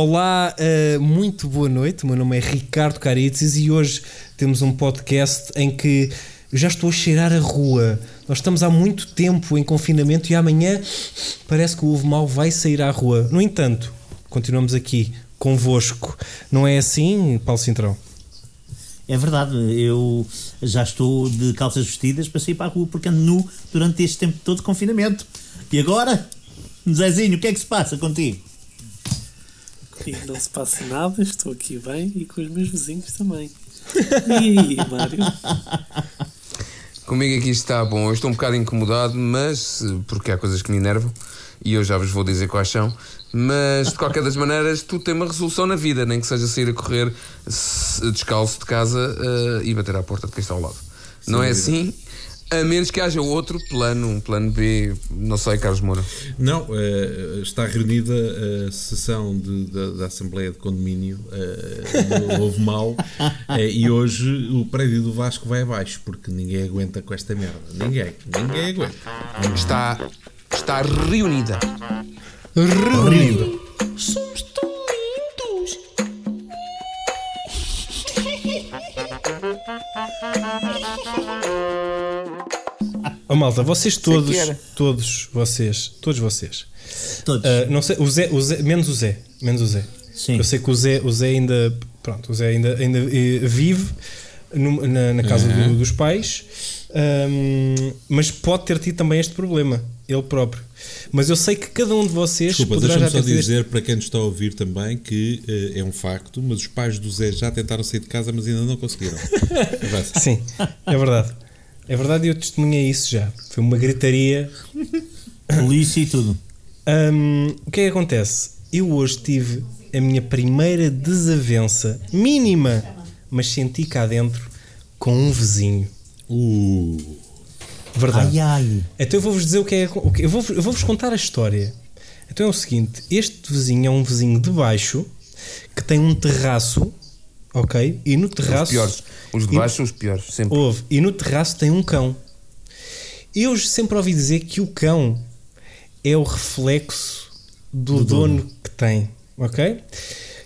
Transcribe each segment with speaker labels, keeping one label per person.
Speaker 1: Olá, uh, muito boa noite. O meu nome é Ricardo Caritzes e hoje temos um podcast em que já estou a cheirar a rua. Nós estamos há muito tempo em confinamento e amanhã parece que o ovo mau vai sair à rua. No entanto, continuamos aqui convosco. Não é assim, Paulo Cintrão?
Speaker 2: É verdade, eu já estou de calças vestidas para sair para a rua porque ando nu durante este tempo todo de confinamento. E agora, Zezinho, o que é que se passa contigo?
Speaker 3: Comigo não se passa nada, estou aqui bem e com os meus vizinhos também. E aí, Mário?
Speaker 4: Comigo aqui está bom. Eu estou um bocado incomodado, mas porque há coisas que me enervam e eu já vos vou dizer quais são. Mas de qualquer das maneiras, tu tens uma resolução na vida, nem que seja sair a correr descalço de casa uh, e bater à porta de quem está ao lado. Sim, não é assim? A menos que haja outro plano, um plano B, não sei, Carlos Moura.
Speaker 5: Não, uh, está reunida a sessão de, da, da, Assembleia de Condomínio uh, Houve Mal uh, e hoje o prédio do Vasco vai abaixo porque ninguém aguenta com esta merda. Ninguém, ninguém aguenta.
Speaker 4: Está, está reunida.
Speaker 1: Reunida.
Speaker 6: Somos
Speaker 1: Oh malta, vocês todos, todos vocês, todos vocês.
Speaker 2: Todos.
Speaker 1: Uh, não sei, o Zé, o Zé, menos o Zé, menos o Zé.
Speaker 2: Sim.
Speaker 1: Eu sei que o Zé, o Zé ainda, pronto, o Zé ainda, ainda eh, vive no, na, na, casa uhum. do, dos pais, um, mas pode ter tido também este problema, ele próprio. Mas eu sei que cada um de vocês.
Speaker 5: Desculpa, deixa-me só dizer este... para quem nos está a ouvir também que uh, é um facto, mas os pais do Zé já tentaram sair de casa, mas ainda não conseguiram.
Speaker 1: Sim, é verdade. É verdade, eu testemunhei isso já. Foi uma gritaria.
Speaker 2: Polícia e tudo.
Speaker 1: Um, o que é que acontece? Eu hoje tive a minha primeira desavença mínima, mas senti cá dentro com um vizinho.
Speaker 5: Uh.
Speaker 1: Verdade.
Speaker 2: Ai, ai.
Speaker 1: Então eu vou-vos dizer o que é. O que, eu vou-vos vou contar a história. Então é o seguinte: este vizinho é um vizinho de baixo que tem um terraço, ok? E no terraço.
Speaker 4: Os piores. Os de baixo são os piores, sempre.
Speaker 1: Houve. E no terraço tem um cão. Eu sempre ouvi dizer que o cão é o reflexo do, do dono, dono que tem, ok?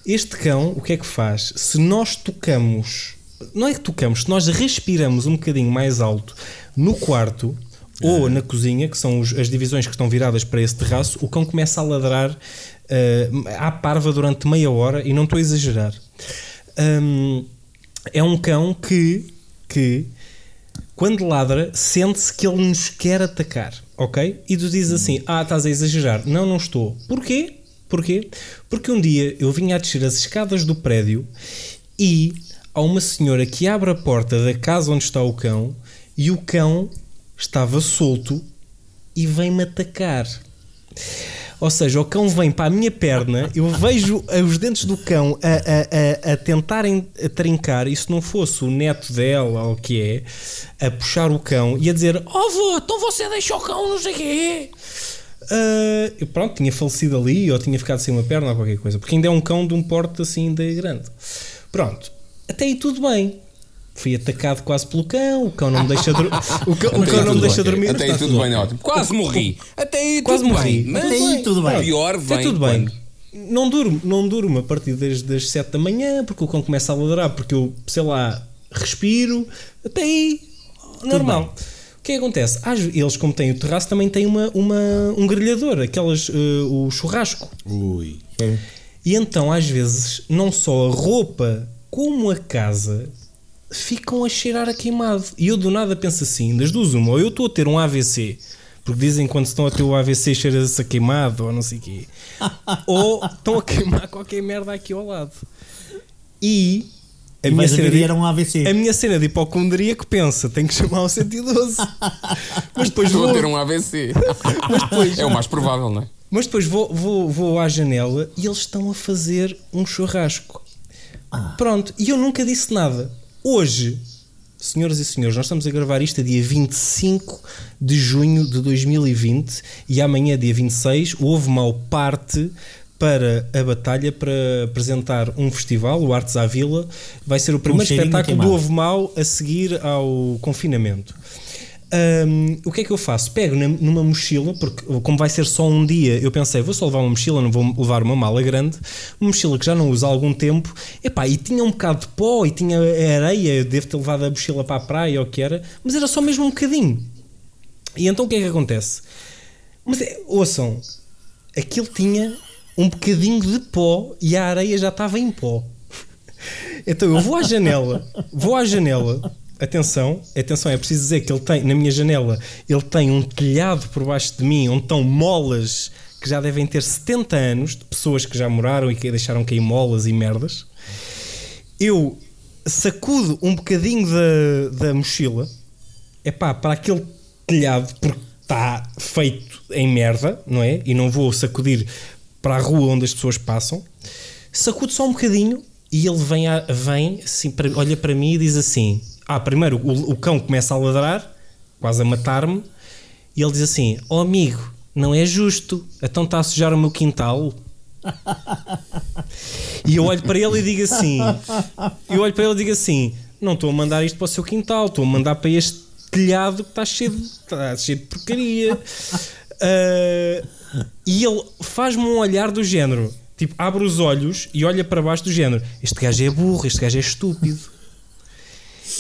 Speaker 1: Este cão, o que é que faz? Se nós tocamos, não é que tocamos, se nós respiramos um bocadinho mais alto no quarto ou na cozinha, que são os, as divisões que estão viradas para esse terraço, o cão começa a ladrar uh, à parva durante meia hora e não estou a exagerar. Um, é um cão que, que quando ladra, sente-se que ele nos quer atacar, ok? E tu dizes assim: Ah, estás a exagerar. Não, não estou. Porquê? Porquê? Porque um dia eu vinha a descer as escadas do prédio e há uma senhora que abre a porta da casa onde está o cão e o cão estava solto e vem-me atacar. Ou seja, o cão vem para a minha perna, eu vejo os dentes do cão a, a, a, a tentarem a trincar, e se não fosse o neto dela, ou o que é, a puxar o cão e a dizer: Oh, vô, então você deixa o cão, não sei o quê. Uh, pronto, tinha falecido ali, ou tinha ficado sem uma perna, ou qualquer coisa, porque ainda é um cão de um porte assim de grande. Pronto, até aí tudo bem. Fui atacado quase pelo cão, o cão não me deixa, dur o cão, o cão não me deixa dormir.
Speaker 4: Até aí tudo bem, ótimo. Quase morri. Até aí
Speaker 1: quase
Speaker 4: tudo
Speaker 1: morri.
Speaker 4: bem.
Speaker 2: Mas até aí tudo bem.
Speaker 4: Pior vem.
Speaker 1: Até tudo bem. Não durmo, não durmo a partir das, das 7 da manhã, porque o cão começa a ladrar, porque eu, sei lá, respiro. Até aí, normal. O que, é que acontece? Eles, como têm o terraço, também têm uma, uma, um grelhador, aquelas, uh, o churrasco.
Speaker 5: Ui.
Speaker 1: E então, às vezes, não só a roupa como a casa ficam a cheirar a queimado. E eu do nada penso assim: das duas, uma, ou eu estou a ter um AVC, porque dizem que quando estão a ter o AVC cheira-se a queimado, ou não sei o quê, ou estão a queimar qualquer merda aqui ao lado. E.
Speaker 2: A minha, cena de, era um AVC.
Speaker 1: a minha cena de hipocondria que pensa, tem que chamar o 112. Mas depois
Speaker 4: Estou
Speaker 1: vou.
Speaker 4: a ter um AVC.
Speaker 1: Mas depois,
Speaker 4: É o mais provável, não é?
Speaker 1: mas depois vou, vou, vou à janela e eles estão a fazer um churrasco. Pronto, e eu nunca disse nada. Hoje, senhoras e senhores, nós estamos a gravar isto a dia 25 de junho de 2020 e amanhã, dia 26, o Ovo Mau parte para a batalha para apresentar um festival, o Artes à Vila. Vai ser o primeiro
Speaker 2: cheirinho
Speaker 1: espetáculo do
Speaker 2: queimado.
Speaker 1: Ovo Mau a seguir ao confinamento. Hum, o que é que eu faço? Pego na- numa mochila, porque como vai ser só um dia, eu pensei, vou só levar uma mochila, não vou levar uma mala grande, uma mochila que já não uso há algum tempo, epá, e tinha um bocado de pó e tinha areia, eu devo ter levado a mochila para a praia ou o que era, mas era só mesmo um bocadinho. E então o que é que acontece? Mas é, ouçam, aquilo tinha um bocadinho de pó e a areia já estava em pó. Então eu vou à janela, vou à janela. Atenção, atenção, é preciso dizer que ele tem, na minha janela, ele tem um telhado por baixo de mim onde estão molas que já devem ter 70 anos, de pessoas que já moraram e que deixaram cair molas e merdas. Eu sacudo um bocadinho da, da mochila, é pá, para aquele telhado, porque está feito em merda, não é? E não vou sacudir para a rua onde as pessoas passam. Sacudo só um bocadinho e ele vem, a- vem assim, para- olha para mim e diz assim: Ah, primeiro o, o cão começa a ladrar, quase a matar-me, e ele diz assim: Oh amigo, não é justo, então está a sujar o meu quintal. E eu olho para ele e digo assim: Eu olho para ele e digo assim: Não estou a mandar isto para o seu quintal, estou a mandar para este telhado que está cheio de, está cheio de porcaria. Ah, e ele faz-me um olhar do género: Tipo, abre os olhos e olha para baixo do género: Este gajo é burro, este gajo é estúpido.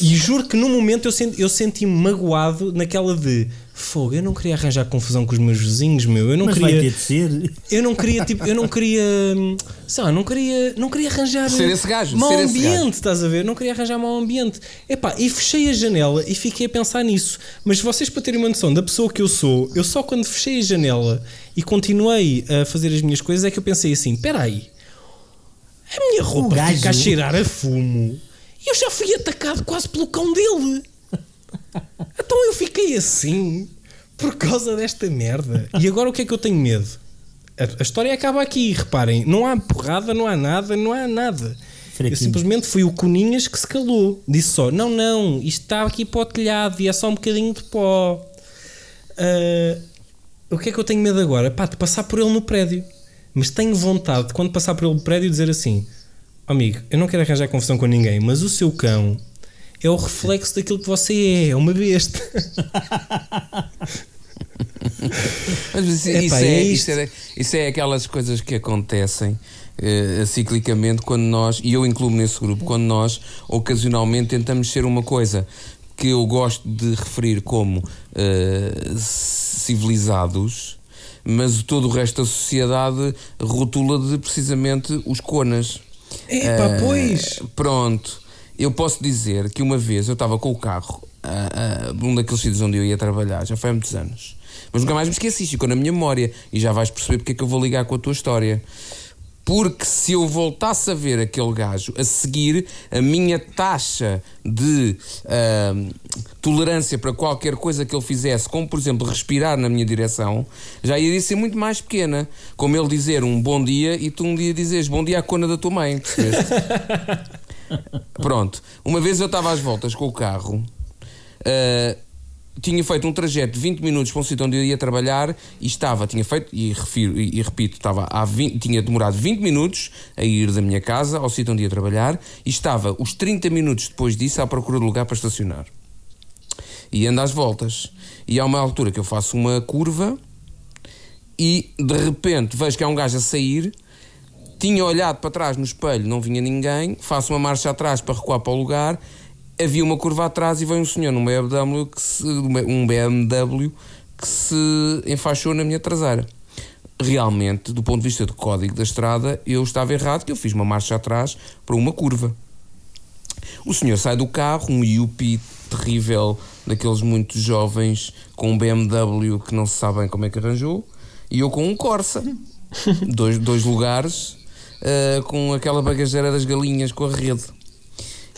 Speaker 1: E juro que no momento eu, senti, eu senti-me magoado naquela de fogo, eu não queria arranjar confusão com os meus vizinhos, meu. Eu não
Speaker 2: Mas
Speaker 1: queria.
Speaker 2: vai ter de ser.
Speaker 1: Eu não queria, tipo, eu não queria, sei lá, não queria, não queria arranjar
Speaker 4: Ser esse gajo,
Speaker 1: mau
Speaker 4: ser esse
Speaker 1: ambiente,
Speaker 4: gajo.
Speaker 1: estás a ver? Não queria arranjar mau ambiente. Epá, e fechei a janela e fiquei a pensar nisso. Mas vocês para terem uma noção da pessoa que eu sou, eu só quando fechei a janela e continuei a fazer as minhas coisas é que eu pensei assim, espera aí, a minha roupa
Speaker 2: gajo-
Speaker 1: fica a cheirar a fumo eu já fui atacado quase pelo cão dele. Então eu fiquei assim por causa desta merda. E agora o que é que eu tenho medo? A, a história acaba aqui, reparem. Não há porrada, não há nada, não há nada. Eu simplesmente fui o Coninhas que se calou. Disse só: não, não, isto está aqui para o telhado e é só um bocadinho de pó. Ah, o que é que eu tenho medo agora? Pá, de passar por ele no prédio. Mas tenho vontade de, quando passar por ele no prédio, dizer assim: "Oh, amigo, eu não quero arranjar confusão com ninguém, mas o seu cão é o reflexo daquilo que você é, é uma besta.
Speaker 4: Mas isso,
Speaker 1: Epá,
Speaker 4: isso
Speaker 1: é
Speaker 4: é, isso, é, isso é aquelas coisas que acontecem eh, ciclicamente quando nós, e eu incluo-me nesse grupo, quando nós ocasionalmente tentamos ser uma coisa que eu gosto de referir como eh, civilizados, mas todo o resto da sociedade rotula de precisamente os conas.
Speaker 1: Epá,
Speaker 4: Eh,
Speaker 1: pois.
Speaker 4: Pronto, eu posso dizer que uma vez eu estava com o carro ah, ah, num daqueles sítios onde eu ia trabalhar, já foi há muitos anos, mas nunca mais me esqueci, ficou na minha memória e já vais perceber porque é que eu vou ligar com a tua história. Porque se eu voltasse a ver aquele gajo a seguir, a minha taxa de ah, tolerância para qualquer coisa que ele fizesse, como por exemplo respirar na minha direção, já iria ser muito mais pequena. Como ele dizer um bom dia e tu um dia dizes bom dia à cona da tua mãe? Pronto, uma vez eu estava às voltas com o carro, ah, tinha feito um trajeto de 20 minutos para um sítio onde eu ia trabalhar e estava, tinha feito, e, refiro, e, e repito, estava há 20, tinha demorado 20 minutos a ir da minha casa ao sítio onde ia trabalhar e estava os 30 minutos depois disso à procura de lugar para estacionar. E ando às voltas. E há uma altura que eu faço uma curva e de repente vejo que há um gajo a sair. Tinha olhado para trás no espelho, não vinha ninguém. Faço uma marcha atrás para recuar para o lugar. Havia uma curva atrás e veio um senhor num BMW que se, um BMW que se enfaixou na minha traseira. Realmente, do ponto de vista do código da estrada, eu estava errado, que eu fiz uma marcha atrás para uma curva. O senhor sai do carro, um Yuppie terrível, daqueles muito jovens, com um BMW que não se sabe bem como é que arranjou, e eu com um Corsa. dois, dois lugares, ah, com aquela bagageira das galinhas com a rede.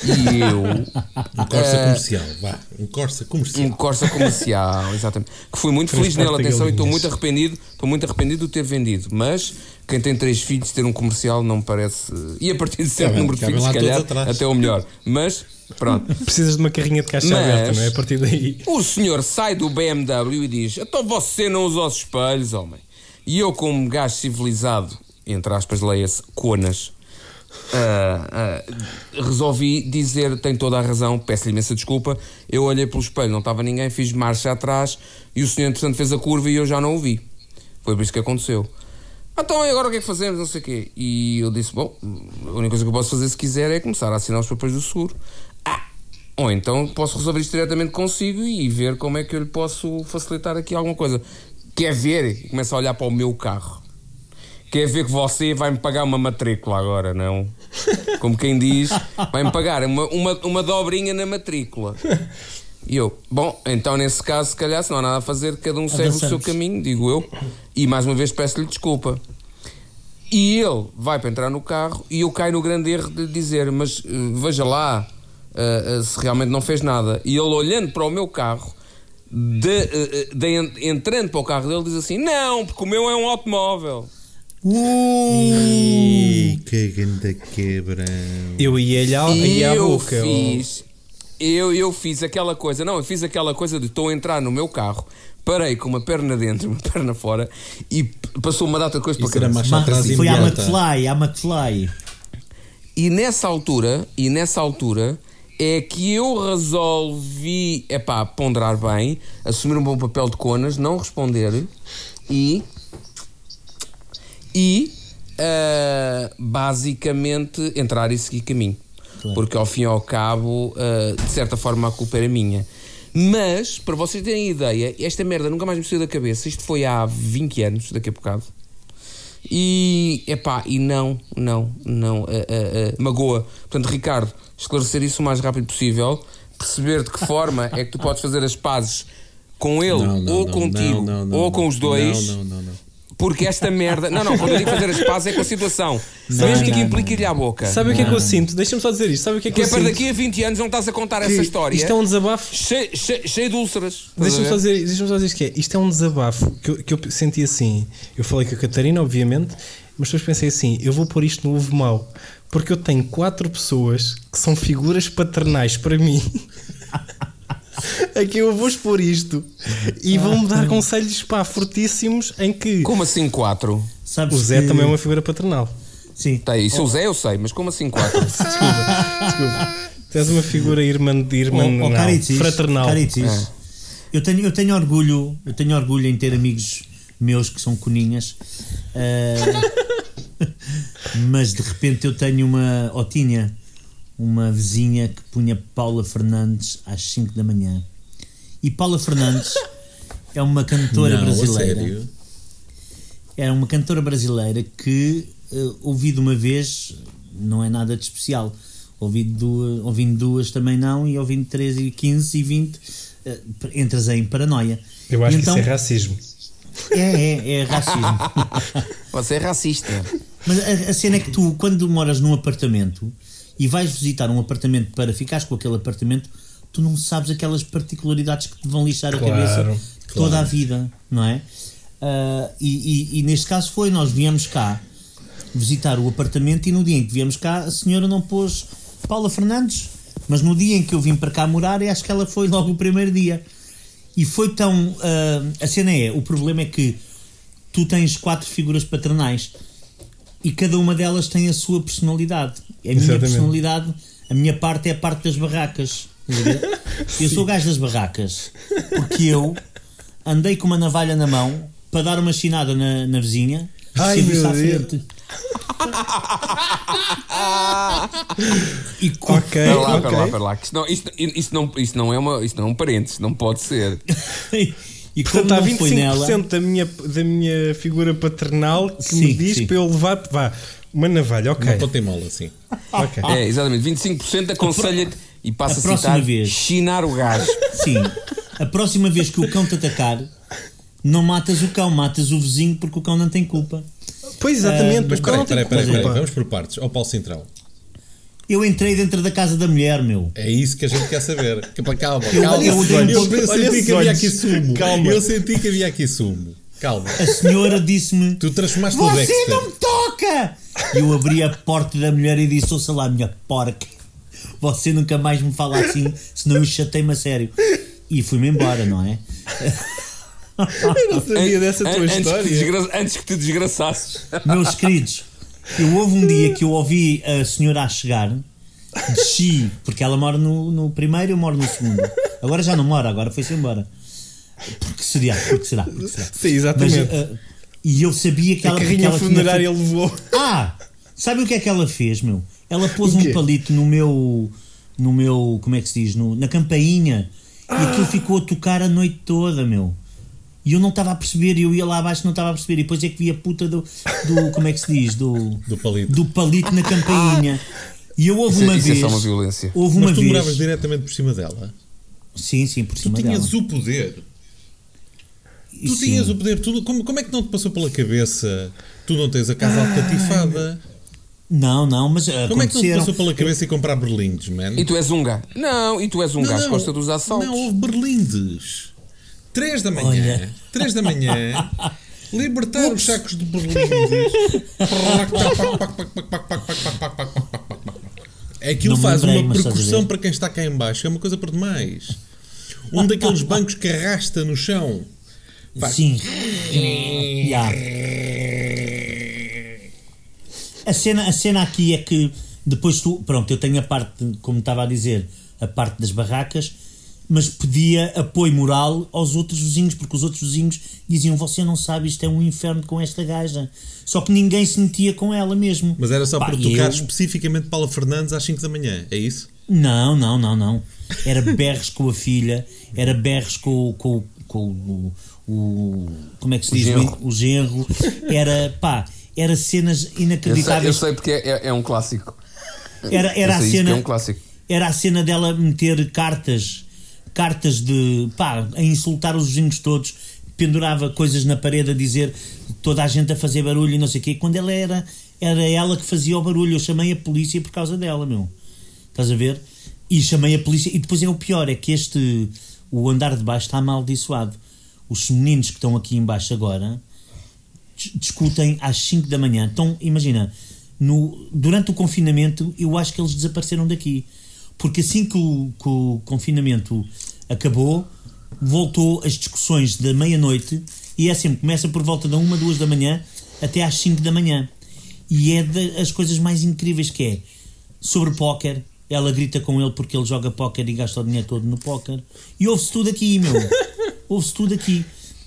Speaker 4: E eu.
Speaker 5: Um Corsa
Speaker 4: Eh,
Speaker 5: comercial, vá. Um Corsa comercial.
Speaker 4: Um Corsa comercial, exatamente. Que fui muito feliz
Speaker 1: Transporte
Speaker 4: nele,
Speaker 1: de
Speaker 4: atenção, e estou muito arrependido, estou muito arrependido de ter vendido. Mas quem tem três filhos, ter um comercial não me parece. E a partir de certo número de filhos, se calhar, até o melhor. Mas, pronto.
Speaker 1: Precisas de uma carrinha de caixa
Speaker 4: Mas-
Speaker 1: aberta, não é? A partir daí.
Speaker 4: O senhor sai do BMW e diz: Então você não usa os espelhos, homem. E eu, como gajo civilizado, entre aspas, leia-se, conas, ah, ah, resolvi dizer, tem toda a razão, peço-lhe imensa desculpa. Eu olhei pelo espelho, não estava ninguém, fiz marcha atrás e o senhor, entretanto, fez a curva e eu já não o vi. Foi por isso que aconteceu. Então, e agora o que é que fazemos? Não sei o quê. E eu disse: Bom, a única coisa que eu posso fazer se quiser é começar a assinar os papéis do seguro. Ah, ou então posso resolver isto diretamente consigo e ver como é que eu lhe posso facilitar aqui alguma coisa. Quer ver? Começa a olhar para o meu carro. Quer ver que você vai-me pagar uma matrícula agora, não? Como quem diz, vai-me pagar uma, uma, uma dobrinha na matrícula. E eu, bom, então nesse caso, se calhar, se não há nada a fazer, cada um segue o seu caminho, digo eu. E mais uma vez peço-lhe desculpa. E ele vai para entrar no carro e eu caio no grande erro de dizer: Mas eh, veja lá eh, eh, se realmente não fez nada. E ele, olhando para o meu carro, de, eh, de en- entrando para o carro dele, diz assim: Não, porque o meu é um automóvel.
Speaker 5: Ih, que grande quebrão.
Speaker 1: Eu ia-lhe à,
Speaker 4: E
Speaker 1: ia à
Speaker 4: eu
Speaker 1: boca.
Speaker 4: fiz, eu, eu fiz aquela coisa, não, eu fiz aquela coisa de estou a entrar no meu carro, parei com uma perna dentro, uma perna fora e passou uma data de coisa
Speaker 5: Isso
Speaker 4: para
Speaker 5: atrás
Speaker 2: Foi à. McFly, à McFly.
Speaker 4: E nessa altura, e nessa altura é que eu resolvi, é pá, ponderar bem, assumir um bom papel de conas, não responder e e ah, basicamente entrar e seguir caminho. Porque ao fim e ao cabo, ah, de certa forma, a culpa era minha. Mas, para vocês terem ideia, esta merda nunca mais me saiu da cabeça. Isto foi há 20 anos, daqui a bocado. E, epá, e não, não, não, ah, ah, ah, magoa. Portanto, Ricardo, esclarecer isso o mais rápido possível, perceber de que forma é que tu podes fazer as pazes com ele,
Speaker 5: Não, não,
Speaker 4: ou
Speaker 5: não,
Speaker 4: contigo,
Speaker 5: não, não,
Speaker 4: ou
Speaker 5: não.
Speaker 4: com os dois. Porque esta merda. Não, não, quando eu digo fazer as pazes é com a situação.
Speaker 2: Não,
Speaker 4: Mesmo que
Speaker 2: não,
Speaker 4: implique-lhe à boca.
Speaker 1: Sabe o que é que eu sinto? Deixa-me só dizer isto. Sabe o que é que,
Speaker 4: Que é
Speaker 1: eu
Speaker 4: para
Speaker 1: sinto?
Speaker 4: daqui a 20 anos não estás a contar
Speaker 1: Que
Speaker 4: essa história.
Speaker 1: Isto é um desabafo.
Speaker 4: cheio, cheio, cheio de úlceras.
Speaker 1: Deixa-me só dizer, deixa só dizer isto que é. Isto é um desabafo que eu, que eu senti assim. Eu falei com a Catarina, obviamente, mas depois pensei assim: eu vou pôr isto no ovo mau. Porque eu tenho quatro pessoas que são figuras paternais para mim. a que eu vou expor isto e vão-me dar conselhos pá, fortíssimos em que
Speaker 4: Como assim 4?
Speaker 2: Sabes
Speaker 1: o Zé
Speaker 2: que-
Speaker 1: também é uma figura paternal.
Speaker 2: Sim.
Speaker 4: Tá, isso o Zé eu sei, mas como assim 4?
Speaker 1: Desculpa. Tu és uma figura irmã de irmã
Speaker 2: Oh, oh,
Speaker 1: não,
Speaker 2: Caritzis,
Speaker 1: fraternal.
Speaker 2: Caritzis,
Speaker 4: É.
Speaker 2: eu, tenho, eu tenho orgulho, eu tenho orgulho em ter amigos meus que são coninhas, eh, mas de repente eu tenho uma, ou tinha uma vizinha que punha Paula Fernandes às 5 da manhã. E Paula Fernandes é uma cantora
Speaker 5: Não, a
Speaker 2: brasileira.
Speaker 5: sério?
Speaker 2: Era uma cantora brasileira que eh, ouvi de uma vez não é nada de especial. Ouvi duas, ouvindo duas também não, e ouvindo 13 e 15 e 20 eh, entras em paranoia.
Speaker 1: Eu acho
Speaker 2: E
Speaker 1: que isso é racismo.
Speaker 2: é, é, é racismo.
Speaker 4: Você é racista.
Speaker 2: Mas a, a cena é que tu, quando moras num apartamento e vais visitar um apartamento para ficares com aquele apartamento, tu não sabes aquelas particularidades que te vão lixar
Speaker 1: Claro,
Speaker 2: a cabeça toda
Speaker 5: claro.
Speaker 2: a vida, não é? Ah, e, e- e neste caso foi, nós viemos cá visitar o apartamento e no dia em que viemos cá a senhora não pôs Paula Fernandes, mas no dia em que eu vim para cá morar, acho que ela foi logo o primeiro dia. E foi tão. ah, a cena é: o problema é que tu tens quatro figuras paternais e cada uma delas tem a sua personalidade. A minha
Speaker 1: Exatamente.
Speaker 2: personalidade, a minha parte é a parte das barracas. Eu sou o gajo das barracas porque eu andei com uma navalha na mão para dar uma chinada na, na vizinha e
Speaker 1: Ai,
Speaker 2: sempre isso
Speaker 1: meu
Speaker 2: à
Speaker 1: Deus.
Speaker 2: frente. e com,
Speaker 1: Ok,
Speaker 4: Pera lá,
Speaker 1: ok.
Speaker 4: pera lá, pera lá. Isto não, isto, isto, não, isto, não é uma, isto não é um parênteses, não pode ser.
Speaker 2: e
Speaker 1: Portanto, há
Speaker 2: não foi
Speaker 1: 25%
Speaker 2: nela,
Speaker 1: da, minha, da minha figura paternal que
Speaker 2: Sim,
Speaker 1: me diz
Speaker 2: sim.
Speaker 1: para eu levar vá, uma navalha. Ok.
Speaker 5: Uma pontemola, assim.
Speaker 1: ok.
Speaker 4: É, exatamente. 25% aconselha-te e passa
Speaker 2: a
Speaker 4: a,
Speaker 2: próxima
Speaker 4: citar
Speaker 2: vez.
Speaker 4: chinar o gajo.
Speaker 2: Sim. A próxima vez que o cão te atacar, não matas o cão, matas o vizinho porque o cão não tem culpa.
Speaker 1: Pois exatamente,
Speaker 2: Ah,
Speaker 1: mas
Speaker 5: Espera aí,
Speaker 1: não tem
Speaker 5: espera aí, espera aí,
Speaker 1: culpa.
Speaker 5: espera aí. Vamos por partes. Ao Paulo Central.
Speaker 2: Eu entrei dentro da casa da mulher, meu.
Speaker 5: É isso que a gente quer saber. Calma,
Speaker 2: Eu-
Speaker 5: calma.
Speaker 2: eu
Speaker 5: Eu, eu
Speaker 1: olha
Speaker 5: senti que havia aqui sumo.
Speaker 1: Calma.
Speaker 5: Eu senti que havia aqui sumo. Calma.
Speaker 2: A senhora disse-me:
Speaker 5: Tu transformaste o
Speaker 2: Você não me toca! E eu abri a porta da mulher e disse: Ouça lá, minha porca. Você nunca mais me fala assim, senão eu chatei-me a sério. E fui-me embora, não é?
Speaker 1: Eu não sabia dessa tua
Speaker 4: An- antes, Que te
Speaker 1: história.
Speaker 4: desgra- antes que te desgraçasses.
Speaker 2: Meus queridos, Eu houve um dia que eu ouvi a senhora a chegar, desci, porque ela mora no, no primeiro eu moro no segundo. Agora já não mora, agora foi-se embora. Porque será? Porque será? Porque será?
Speaker 1: Sim, exatamente.
Speaker 2: Mas, ah, e eu sabia que
Speaker 1: a
Speaker 2: ela, que
Speaker 1: carrinha
Speaker 2: ela tinha
Speaker 1: funerária
Speaker 2: feito-
Speaker 1: levou.
Speaker 2: Ah! Sabe o que é que ela fez, meu? Ela pôs um palito no meu. No meu. Como é que se diz? No- na campainha. E
Speaker 1: Ah!
Speaker 2: aquilo ficou a tocar a noite toda, meu. E eu não estava a perceber, eu ia lá abaixo e não estava a perceber. E depois é que vi a puta do. do como é que se diz? Do,
Speaker 5: Do palito.
Speaker 2: do palito na campainha. E eu houve
Speaker 4: Isso é-
Speaker 2: uma
Speaker 4: isso é
Speaker 2: vez.
Speaker 4: só uma violência.
Speaker 2: Houve uma
Speaker 5: Mas tu
Speaker 2: vez.
Speaker 5: moravas diretamente por cima dela.
Speaker 2: Sim, sim, por
Speaker 5: Tu
Speaker 2: cima
Speaker 5: tinhas
Speaker 2: dela.
Speaker 5: o poder. Tu
Speaker 2: sim.
Speaker 5: tinhas o poder. Tu, como, como é que não te passou pela cabeça? Tu não tens a casa alcatifada.
Speaker 2: Não, não, mas
Speaker 5: Como é que não te passou pela cabeça e comprar berlindes, man?
Speaker 4: E tu és um gajo. Não, e tu és um
Speaker 5: Não,
Speaker 4: gajo gosta dos assaltos.
Speaker 5: Não, houve berlindes. 3 da manhã.
Speaker 2: Olha.
Speaker 5: 3 da manhã. Libertar os sacos de berlindes. Aquilo
Speaker 2: Não
Speaker 5: faz
Speaker 2: lembrei,
Speaker 5: uma percussão para quem está cá em baixo. É uma coisa por demais. Um daqueles bancos que arrasta no chão. Faz-
Speaker 2: Sim. Ya. A cena, a cena aqui é que depois tu, pronto, eu tenho a parte, como estava a dizer, a parte das barracas, mas pedia apoio moral aos outros vizinhos, porque os outros vizinhos diziam: Você não sabe, isto é um inferno com esta gaja. Só que ninguém se metia com ela mesmo.
Speaker 5: Mas era só
Speaker 2: Pá,
Speaker 5: para tocar
Speaker 2: eu-
Speaker 5: especificamente Paula Fernandes às 5 da manhã. É isso?
Speaker 2: Não, não, não, não. Era berres com a filha, era berres com, com, com o, o. Como é que se diz? O genro. Era, pá, era cenas
Speaker 4: Eu sei, eu
Speaker 2: inacreditáveis.
Speaker 4: sei porque é, é- é um clássico.
Speaker 2: Era, era a cena.
Speaker 4: é um clássico.
Speaker 2: Era a cena dela meter cartas, cartas de. pá, a insultar os vizinhos todos, pendurava coisas na parede a dizer toda a gente a fazer barulho e não sei o quê. Quando ela era, era ela que fazia o barulho. Eu chamei a polícia por causa dela, meu. Estás a ver? E chamei a polícia. E depois é o pior: é que este. O andar de baixo está amaldiçoado. Os meninos que estão aqui embaixo agora dis- discutem às 5 da manhã. Então, imagina, no, durante o confinamento, eu acho que eles desapareceram daqui. Porque assim que o, que o confinamento acabou, voltou as discussões da meia-noite e é sempre, começa por volta da uma, duas da manhã até às 5 da manhã. E é das coisas mais incríveis que é sobre póquer. Ela grita com ele porque ele joga póquer e gasta o dinheiro todo no póquer. E ouve-se tudo aqui, meu. ouve-se tudo aqui.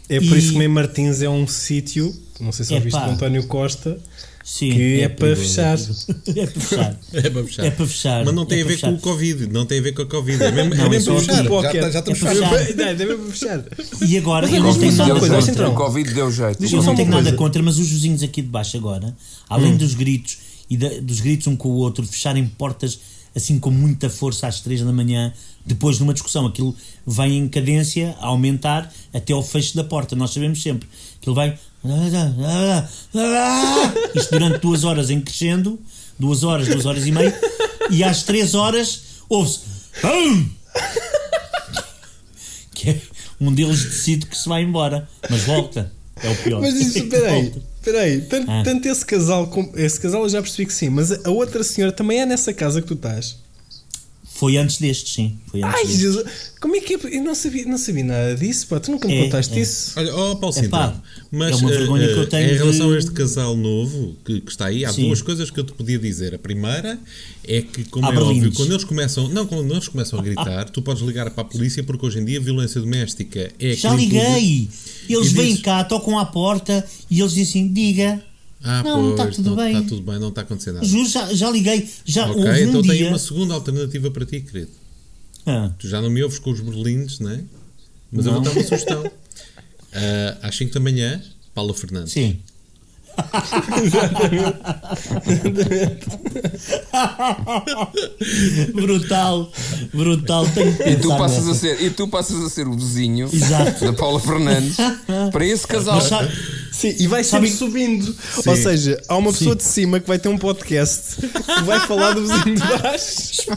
Speaker 1: É por
Speaker 2: E-
Speaker 1: isso que Meio Martins é um sítio, não sei se
Speaker 2: Epá.
Speaker 1: ouviste do António Costa,
Speaker 2: Sim,
Speaker 1: que é, para
Speaker 2: perigoso.
Speaker 1: fechar.
Speaker 2: É para fechar.
Speaker 5: É para fechar.
Speaker 2: É para fechar.
Speaker 5: Mas não tem
Speaker 2: É
Speaker 5: a ver com o
Speaker 2: fechar.
Speaker 5: Covid. Não tem a ver com a Covid. É mesmo,
Speaker 2: Não,
Speaker 5: é
Speaker 2: é
Speaker 5: mesmo
Speaker 2: só
Speaker 5: para fechar. Já,
Speaker 1: Póquer.
Speaker 5: tá- já estamos
Speaker 2: É
Speaker 5: fechados.
Speaker 2: fechar.
Speaker 1: Não, deve para fechar.
Speaker 2: E agora,
Speaker 1: Mas
Speaker 2: eu não
Speaker 1: diz-me
Speaker 2: tenho
Speaker 1: uma
Speaker 2: nada contra.
Speaker 1: entrar.
Speaker 4: O Covid deu jeito.
Speaker 2: Eu não tenho nada contra, mas os vizinhos aqui de baixo agora, além dos gritos e da- dos gritos um com o outro, de fecharem portas assim com muita força às 3 da manhã, depois de uma discussão, aquilo vai em cadência a aumentar até ao fecho da porta. Nós sabemos sempre que ele vai. Isto durante duas horas em crescendo, duas horas, duas horas e meia, e às três horas ouve-se. "Hum!" Que é, um deles decide que se vai embora, mas volta. É o pior.
Speaker 1: Mas isso, peraí,
Speaker 2: Volta.
Speaker 1: peraí. Tanto,
Speaker 2: Ah.
Speaker 1: tanto esse casal, como, esse casal eu já percebi que sim, mas a outra senhora também é nessa casa que tu estás.
Speaker 2: Foi antes destes, sim. Foi antes
Speaker 1: Ai,
Speaker 2: destes.
Speaker 1: Jesus, como é que é? Eu não sabia, não sabia nada disso, pá. Tu nunca me
Speaker 2: É,
Speaker 1: contaste
Speaker 2: é.
Speaker 1: isso.
Speaker 5: Olha, oh Paulo
Speaker 2: Epá,
Speaker 5: Sintra, mas
Speaker 2: é uma vergonha que eu tenho
Speaker 5: em relação
Speaker 2: de-
Speaker 5: a este casal novo que, que está aí, há
Speaker 2: Sim.
Speaker 5: duas coisas que eu te podia dizer. A primeira é que, como
Speaker 2: Há
Speaker 5: é óbvio, quando eles começam, não, quando eles começam a gritar, tu podes ligar para a polícia porque hoje em dia a violência doméstica é
Speaker 2: Já liguei. Eles
Speaker 5: E
Speaker 2: vêm
Speaker 5: dizes-
Speaker 2: cá, tocam à porta e eles dizem assim: diga.
Speaker 5: Ah,
Speaker 2: Não,
Speaker 5: pois,
Speaker 2: está tudo
Speaker 5: não,
Speaker 2: bem.
Speaker 5: Está tudo bem, não está acontecendo nada.
Speaker 2: Juro, já, já liguei. Já
Speaker 5: Ok,
Speaker 2: houve um
Speaker 5: então
Speaker 2: dia.
Speaker 5: tenho uma segunda alternativa para ti, querido.
Speaker 2: Ah,
Speaker 5: Tu já não me ouves com os berlindes, não é? Mas eu
Speaker 2: Não.
Speaker 5: vou dar uma sugestão. Ah, às 5 da manhã, Paula Fernandes.
Speaker 2: sim. brutal, brutal. Tenho que
Speaker 4: E tu, passas a
Speaker 2: nessa.
Speaker 4: ser, e tu passas a ser o vizinho
Speaker 2: Exato.
Speaker 4: da Paula Fernandes para esse casal.
Speaker 2: Mas sabe-
Speaker 1: Sim, e vai sempre
Speaker 2: Sabe-
Speaker 1: subindo. Ou seja, há uma pessoa de cima que vai ter um podcast que vai falar do vizinho de baixo.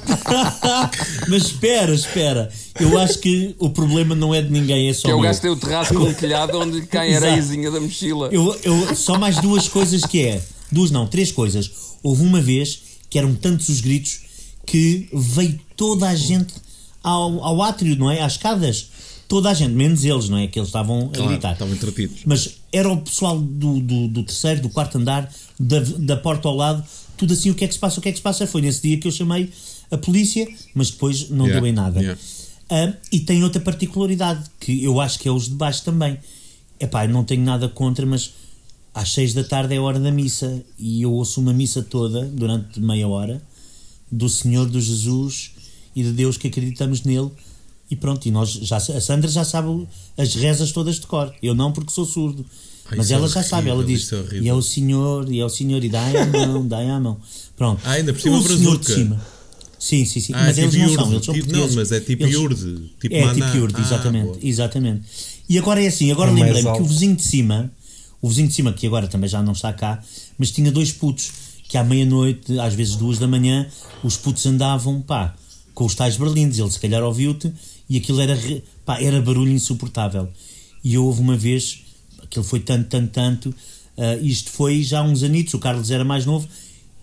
Speaker 2: Mas espera, espera. Eu acho que o problema não é de ninguém, é só
Speaker 4: Que é o que tem o terraço com um telhado onde cai a areiazinha da mochila.
Speaker 2: Eu, eu, só mais duas coisas que é. Duas não, três coisas. Houve uma vez que eram tantos os gritos que veio toda a gente ao, ao átrio, não é? Às escadas. Toda a gente, menos eles, não é? Que eles estavam a
Speaker 5: Claro,
Speaker 2: gritar.
Speaker 5: estavam entretidos.
Speaker 2: Mas era o pessoal do, do, do terceiro, do quarto andar, da, da porta ao lado, tudo assim, o que é que se passa, o que é que se passa? Foi nesse dia que eu chamei a polícia, mas depois não
Speaker 5: Yeah,
Speaker 2: deu em nada.
Speaker 5: yeah.
Speaker 2: Ah, e tem outra particularidade, que eu acho que é os de baixo também. Epá, eu não tenho nada contra, mas às seis da tarde é hora da missa e eu ouço uma missa toda, durante meia hora, do Senhor, do Jesus e de Deus que acreditamos nele. E pronto, e nós já, a Sandra já sabe as rezas todas de cor. Eu não, porque sou surdo.
Speaker 5: Ai,
Speaker 2: Mas
Speaker 5: isso é
Speaker 2: ela já sabe, ela
Speaker 5: horrível,
Speaker 2: diz:
Speaker 5: é horrível.
Speaker 2: E é o Senhor, e é o Senhor, e dai a mão, dai a mão. Pronto.
Speaker 5: Ah, ainda por cima
Speaker 2: o Senhor de cima. Sim, sim, sim.
Speaker 5: Ah,
Speaker 2: mas
Speaker 5: é
Speaker 2: eles
Speaker 5: tipo
Speaker 2: não são, eles são
Speaker 5: Tipo- não, mas é tipo
Speaker 2: Eles-
Speaker 5: iurde, tipo
Speaker 2: é,
Speaker 5: maná.
Speaker 2: tipo iurde,
Speaker 5: Ah,
Speaker 2: exatamente,
Speaker 5: boa.
Speaker 2: exatamente. E agora é assim, agora
Speaker 1: É
Speaker 2: lembrei-me que o vizinho de cima, o vizinho de cima, que agora também já não está cá, mas tinha dois putos, que à meia-noite, às vezes duas da manhã, os putos andavam, pá, com os tais berlindes, ele se calhar ouviu-te, e aquilo era, pá, era barulho insuportável. E houve uma vez, aquilo foi tanto, tanto, tanto, ah, isto foi já há uns anitos, o Carlos era mais novo,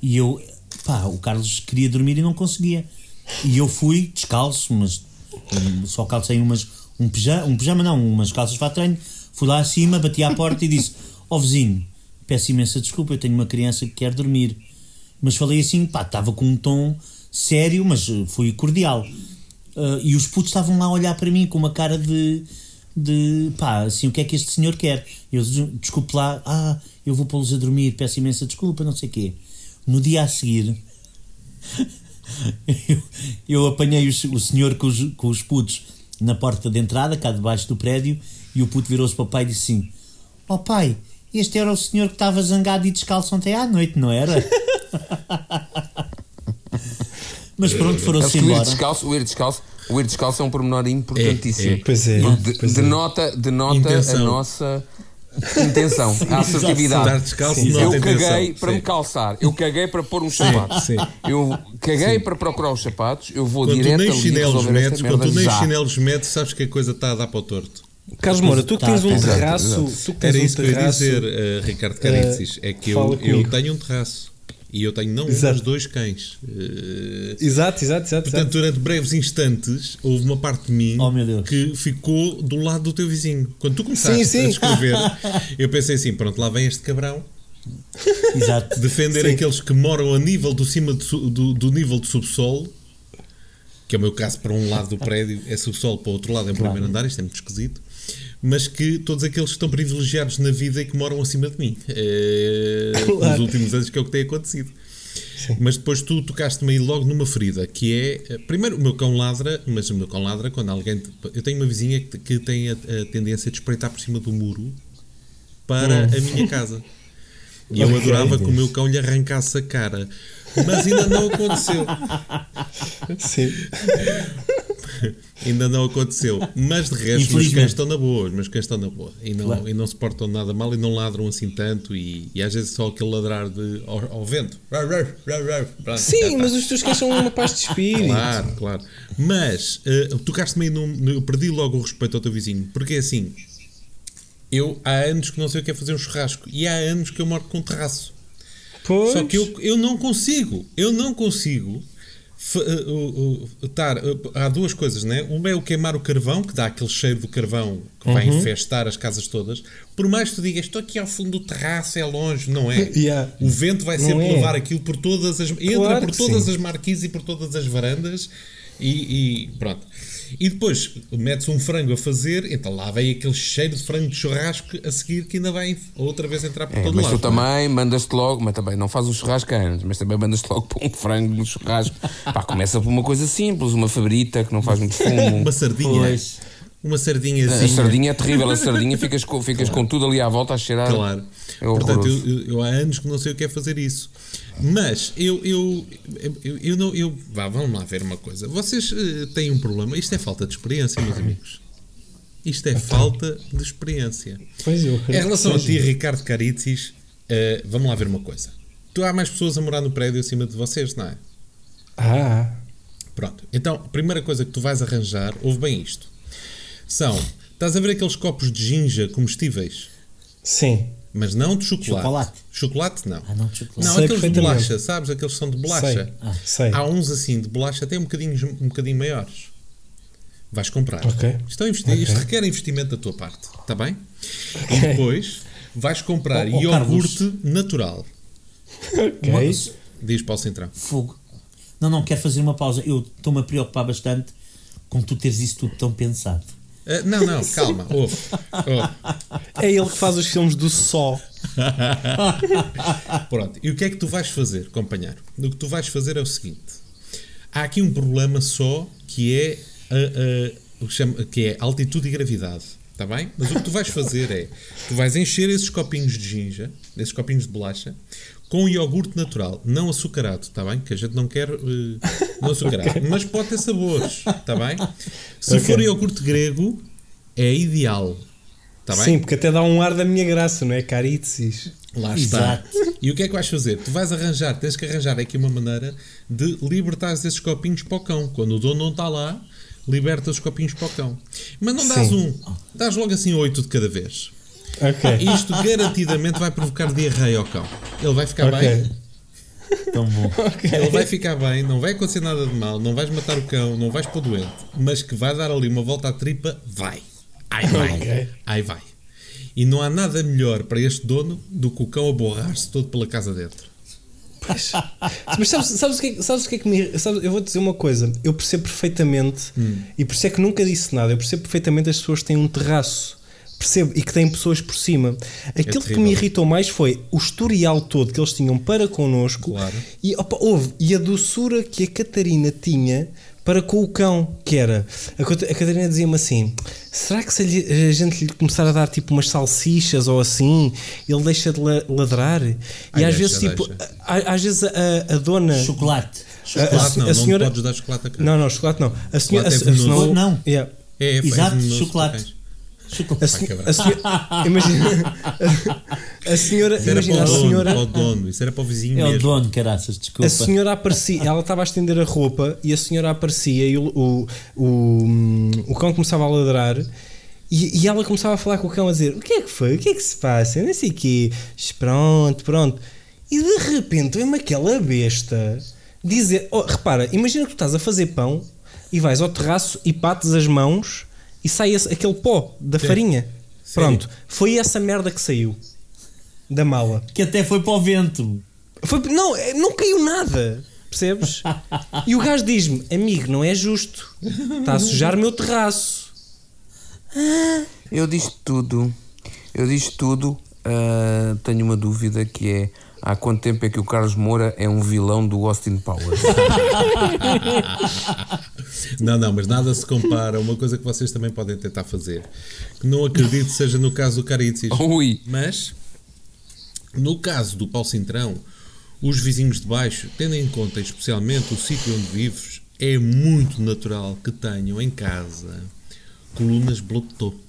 Speaker 2: e eu, pá, o Carlos queria dormir e não conseguia. E eu fui descalço, mas hum, só calcei umas, um pijama, um pijama não, umas calças para treino, fui lá acima, bati à porta e disse: Ó vizinho, peço imensa desculpa, eu tenho uma criança que quer dormir. Mas falei assim, pá, estava com um tom sério, mas eh, fui cordial. Ah, e os putos estavam lá a olhar para mim com uma cara de, de pá, assim, o que é que este senhor quer? Eu, desculpe lá, ah, eu vou pô-los a dormir, peço imensa desculpa, não sei o quê. No dia a seguir, eu, eu apanhei o, senhor com os, com os putos na porta de entrada, cá debaixo do prédio, e o puto virou-se para o pai e disse assim: Ó oh, pai, este era o senhor que estava zangado e descalço ontem à noite, não era? Mas pronto,
Speaker 4: Sabes
Speaker 2: foram-se
Speaker 4: que o ir
Speaker 2: embora.
Speaker 4: descalço, o ir descalço, o ir descalço é um pormenor importantíssimo.
Speaker 5: É, é.
Speaker 1: Pois é,
Speaker 4: de-
Speaker 1: pois é.
Speaker 4: denota, denota a
Speaker 5: Intenção.
Speaker 4: nossa intenção, a assertividade.
Speaker 5: Descalço
Speaker 1: Sim,
Speaker 4: Eu caguei
Speaker 5: intenção.
Speaker 4: para me
Speaker 5: Sim.
Speaker 4: calçar, eu caguei para pôr uns sapatos.
Speaker 5: sim.
Speaker 4: Eu caguei para procurar os sapatos, eu vou
Speaker 5: Quando tu
Speaker 4: direto
Speaker 5: nem
Speaker 4: ali
Speaker 5: chinelos metes, quando tu nem
Speaker 4: já.
Speaker 5: chinelos metes, sabes que a coisa está a dar para o torto.
Speaker 1: Carlos Moura, tu que
Speaker 2: Tá,
Speaker 1: tens um terraço,
Speaker 4: exato.
Speaker 1: tu que tens
Speaker 5: Era
Speaker 1: um
Speaker 5: isso que eu ia dizer, eh, Ricardo Caritzis. é que eu, tenho um terraço. E eu tenho não um,
Speaker 1: Exato.
Speaker 5: mas dois cães. Eh,
Speaker 1: Exato, exato, exato.
Speaker 5: Portanto,
Speaker 1: exato.
Speaker 5: durante breves instantes, houve uma parte de mim
Speaker 2: Oh,
Speaker 5: que ficou do lado do teu vizinho. Quando tu começaste
Speaker 1: Sim, sim.
Speaker 5: a escrever, eu pensei assim: pronto, lá vem este cabrão
Speaker 2: Exato.
Speaker 5: defender
Speaker 1: Sim.
Speaker 5: aqueles que moram a nível do, cima su- do, do nível de subsolo, que é o meu caso, para um lado do prédio é subsolo, para o outro lado é o primeiro andar, isto é muito esquisito. Mas que todos aqueles que estão privilegiados na vida e que moram acima de mim eh,
Speaker 1: Claro.
Speaker 5: nos últimos anos, que é o que tem acontecido. Mas depois tu tocaste-me aí logo numa ferida, que é. eh, Primeiro, o meu cão ladra, mas o meu cão ladra quando alguém. Eu tenho uma vizinha que, que tem a, a tendência de espreitar por cima do muro para a minha casa. E eu adorava que o meu cão lhe arrancasse a cara. Mas ainda não aconteceu.
Speaker 1: Sim.
Speaker 5: Ainda não aconteceu. Mas de resto, os meus cães estão na boa. Os meus cães estão na boa. E não,
Speaker 2: Claro.
Speaker 5: e não se portam nada mal e não ladram assim tanto. E, e às vezes só aquele ladrar de, ao, ao vento.
Speaker 1: Sim, mas os teus cães são uma paz de espírito.
Speaker 5: Claro, claro. Mas uh, tocaste-me aí num. Eu perdi logo o respeito ao teu vizinho. Porque é assim. Eu há anos que não sei o que é fazer um churrasco. E há anos que eu moro com um terraço.
Speaker 1: Pois.
Speaker 5: Só que eu, eu não consigo. Eu não consigo. Estar, uh, há duas coisas, né? Uma é o queimar o carvão, que dá aquele cheiro do carvão que vai
Speaker 1: Uhum.
Speaker 5: infestar as casas todas. Por mais que tu digas, estou aqui ao fundo do terraço, é longe, não é?
Speaker 1: Yeah.
Speaker 5: O vento vai sempre
Speaker 1: é.
Speaker 5: levar aquilo por todas as. Entra
Speaker 1: Claro
Speaker 5: por
Speaker 1: que
Speaker 5: todas
Speaker 1: sim.
Speaker 5: as marquises e por todas as varandas e, e pronto. E depois metes um frango a fazer, então lá vem aquele cheiro de frango de churrasco a seguir que ainda vai outra vez entrar por
Speaker 4: É,
Speaker 5: todo
Speaker 4: mas
Speaker 5: lado.
Speaker 4: tu também mandas-te logo, mas também não faz um churrasco antes, mas também mandas-te logo para um frango no churrasco. Pá, começa por uma coisa simples, uma fabrita que não faz muito fumo.
Speaker 5: Uma sardinha.
Speaker 2: Pois.
Speaker 5: Uma sardinhazinha.
Speaker 4: A sardinha é terrível, a sardinha ficas com, ficas com tudo ali à volta a cheirar.
Speaker 5: Claro.
Speaker 4: É
Speaker 5: Portanto, eu, eu- eu há anos que não sei o que é fazer isso. Mas eu, eu, eu, eu não. Eu, vá, vamos lá ver uma coisa. Vocês eh, têm um problema. Isto é falta de experiência, meus amigos. Isto é falta de experiência.
Speaker 1: Pois eu
Speaker 5: Em relação a ti. Ricardo Caritzis, eh, vamos lá ver uma coisa. Tu há mais pessoas a morar no prédio acima de vocês, não é?
Speaker 1: Ah,
Speaker 5: Pronto. Então, a primeira coisa que tu vais arranjar, ouve bem isto. São, estás a ver aqueles copos de ginja comestíveis?
Speaker 1: sim.
Speaker 5: Mas não de chocolate.
Speaker 2: Chocolate.
Speaker 5: Chocolate não.
Speaker 2: Ah, não de chocolate.
Speaker 5: Não,
Speaker 1: Sei
Speaker 5: aqueles de bolacha, sabes? Aqueles que são de bolacha.
Speaker 1: Sei. Sei.
Speaker 5: Há uns assim de bolacha até um bocadinho, um bocadinho maiores. Vais comprar.
Speaker 1: Ok.
Speaker 5: Isto, é investi- isto
Speaker 1: Ok.
Speaker 5: requer investimento da tua parte, está bem? E
Speaker 1: Ok.
Speaker 5: depois vais comprar
Speaker 2: Oh, oh,
Speaker 5: iogurte natural.
Speaker 1: Ok.
Speaker 2: Mas-
Speaker 5: Diz Paulo Centrão.
Speaker 2: Fogo. Não, não, quero fazer uma pausa. Eu estou-me a preocupar bastante com tu teres isso tudo tão pensado.
Speaker 5: Ah, não, não, calma. Ouve. Ouve.
Speaker 1: É ele que faz os filmes do Só.
Speaker 5: Pronto, e o que é que tu vais fazer, companheiro? O que tu vais fazer é o seguinte: há aqui um problema só que é, a, a- o que, chama- que é altitude e gravidade, está bem? Mas o que tu vais fazer é: tu vais encher esses copinhos de ginja, esses copinhos de bolacha, com iogurte natural, não açucarado, está bem? Que a gente não quer eh, não açucarado, mas pode ter sabores, está bem? Se
Speaker 1: Ok.
Speaker 5: for iogurte grego, é ideal, está bem?
Speaker 1: Sim, porque até dá um ar da minha graça, não é? Caritzis.
Speaker 5: Lá está.
Speaker 2: Exato.
Speaker 5: E o que é que vais fazer? Tu vais arranjar, tens que arranjar aqui uma maneira de libertares esses copinhos para o cão. Quando o dono não está lá, liberta os copinhos para o cão. Mas não dás
Speaker 1: Sim.
Speaker 5: um, dás logo assim oito de cada vez.
Speaker 1: Ok.
Speaker 5: Isto garantidamente vai provocar diarreia ao cão. Ele vai ficar
Speaker 1: Ok.
Speaker 5: bem,
Speaker 2: Tão bom.
Speaker 5: ele vai ficar bem, não vai acontecer nada de mal, não vais matar o cão, não vais pôr doente, mas que vai dar ali uma volta à tripa, vai. Ai vai.
Speaker 1: Ok.
Speaker 5: Ai vai. E não há nada melhor para este dono do que o cão a borrar-se todo pela casa dentro.
Speaker 1: Pois. Mas sabes, sabes, o que é, que- sabes o que é que me. sabes- eu vou dizer uma coisa. Eu percebo perfeitamente, e por isso é que nunca disse nada. Eu percebo perfeitamente as pessoas que têm um terraço. Percebo. E que têm pessoas por cima. Aquilo que
Speaker 5: terrível.
Speaker 1: me irritou mais foi o historial todo que eles tinham para connosco.
Speaker 5: Claro.
Speaker 1: E, opa, houve, e a doçura que a Catarina tinha para com o cão, que era. A, a Catarina dizia-me assim: será que se lhe- a gente lhe começar a dar tipo umas salsichas ou assim, ele deixa de la- ladrar? E
Speaker 5: Ai,
Speaker 1: às
Speaker 5: deixa,
Speaker 1: vezes, tipo, a- às vezes a, a dona.
Speaker 2: Chocolate.
Speaker 1: A-
Speaker 5: Chocolate
Speaker 1: a-
Speaker 5: não,
Speaker 1: a
Speaker 5: não
Speaker 1: senhora-
Speaker 5: podes dar chocolate a cão.
Speaker 1: Não, não, chocolate não. A senhora.
Speaker 5: Chocolate é
Speaker 1: a- a-
Speaker 5: venenoso.
Speaker 1: senão-
Speaker 2: Não.
Speaker 1: Yeah.
Speaker 5: É, é, é
Speaker 2: Exato,
Speaker 5: para
Speaker 2: chocolate.
Speaker 1: A, senhora, a senhora. Imagina. A senhora.
Speaker 5: Isso era para o
Speaker 1: a
Speaker 5: dono,
Speaker 1: senhora.
Speaker 5: para o dono, isso era para o vizinho
Speaker 2: É o
Speaker 5: mesmo.
Speaker 2: dono, caraças, desculpa.
Speaker 1: A senhora aparecia, ela estava a estender a roupa e a senhora aparecia e o, o, o, o cão começava a ladrar e, e ela começava a falar com o cão a dizer: O que é que foi? O que é que se passa? Eu não sei o quê. Pronto, pronto. E de repente vem-me aquela besta dizer: oh, Repara, imagina que tu estás a fazer pão e vais ao terraço e pates as mãos e sai esse- aquele pó da farinha.
Speaker 5: Sim.
Speaker 1: Pronto, foi essa merda que saiu da mala.
Speaker 2: Que até foi para o vento.
Speaker 1: Foi, não, é- não caiu nada. Percebes? E o gajo diz-me: Amigo, não é justo. Está a sujar o meu terraço.
Speaker 4: Eu disse tudo. Eu disse tudo. ah, tenho uma dúvida que é há quanto tempo é que o Carlos Moura é um vilão do Austin Powers?
Speaker 5: Não, não, mas nada se compara a uma coisa que vocês também podem tentar fazer. Que não acredito seja no caso do Caritzis.
Speaker 4: Ui.
Speaker 5: Mas, no caso do Paulo Cintrão, os vizinhos de baixo, tendo em conta especialmente o sítio onde vives, é muito natural que tenham em casa colunas Bluetooth.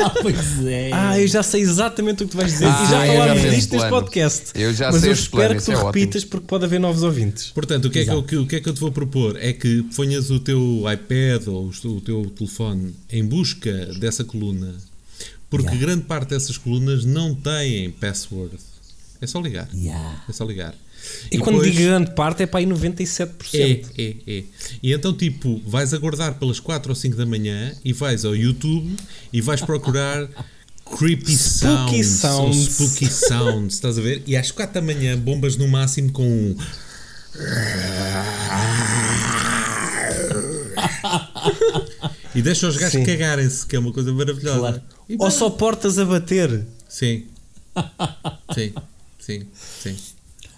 Speaker 2: Ah, pois é.
Speaker 1: Ah, eu já sei exatamente o que tu vais dizer.
Speaker 4: Ah,
Speaker 1: e já falámos disto neste podcast.
Speaker 4: Eu já
Speaker 1: Mas
Speaker 4: sei
Speaker 1: eu espero
Speaker 4: plano,
Speaker 1: que tu
Speaker 4: é ótimo.
Speaker 1: repitas porque pode haver novos ouvintes.
Speaker 5: Portanto, o que, é que, eu, o que é que eu te vou propor? É que ponhas o teu iPad ou o teu telefone em busca dessa coluna, porque
Speaker 2: Yeah.
Speaker 5: grande parte dessas colunas não têm password. É só ligar.
Speaker 2: Yeah.
Speaker 5: É só ligar.
Speaker 1: E, quando
Speaker 5: depois-
Speaker 1: digo grande parte é para aí 97%.
Speaker 5: É, é, é. E então, tipo, vais aguardar pelas 4 ou 5 da manhã e vais ao YouTube e vais procurar Creepy
Speaker 1: Spooky
Speaker 5: sounds, ou
Speaker 1: sounds.
Speaker 5: Spooky Sounds, estás a ver? E às 4 da manhã bombas no máximo com um. E deixa os gajos cagarem-se, que é uma coisa maravilhosa.
Speaker 2: Claro.
Speaker 5: E
Speaker 1: Ou só portas a bater.
Speaker 5: Sim. Sim. Sim. Sim.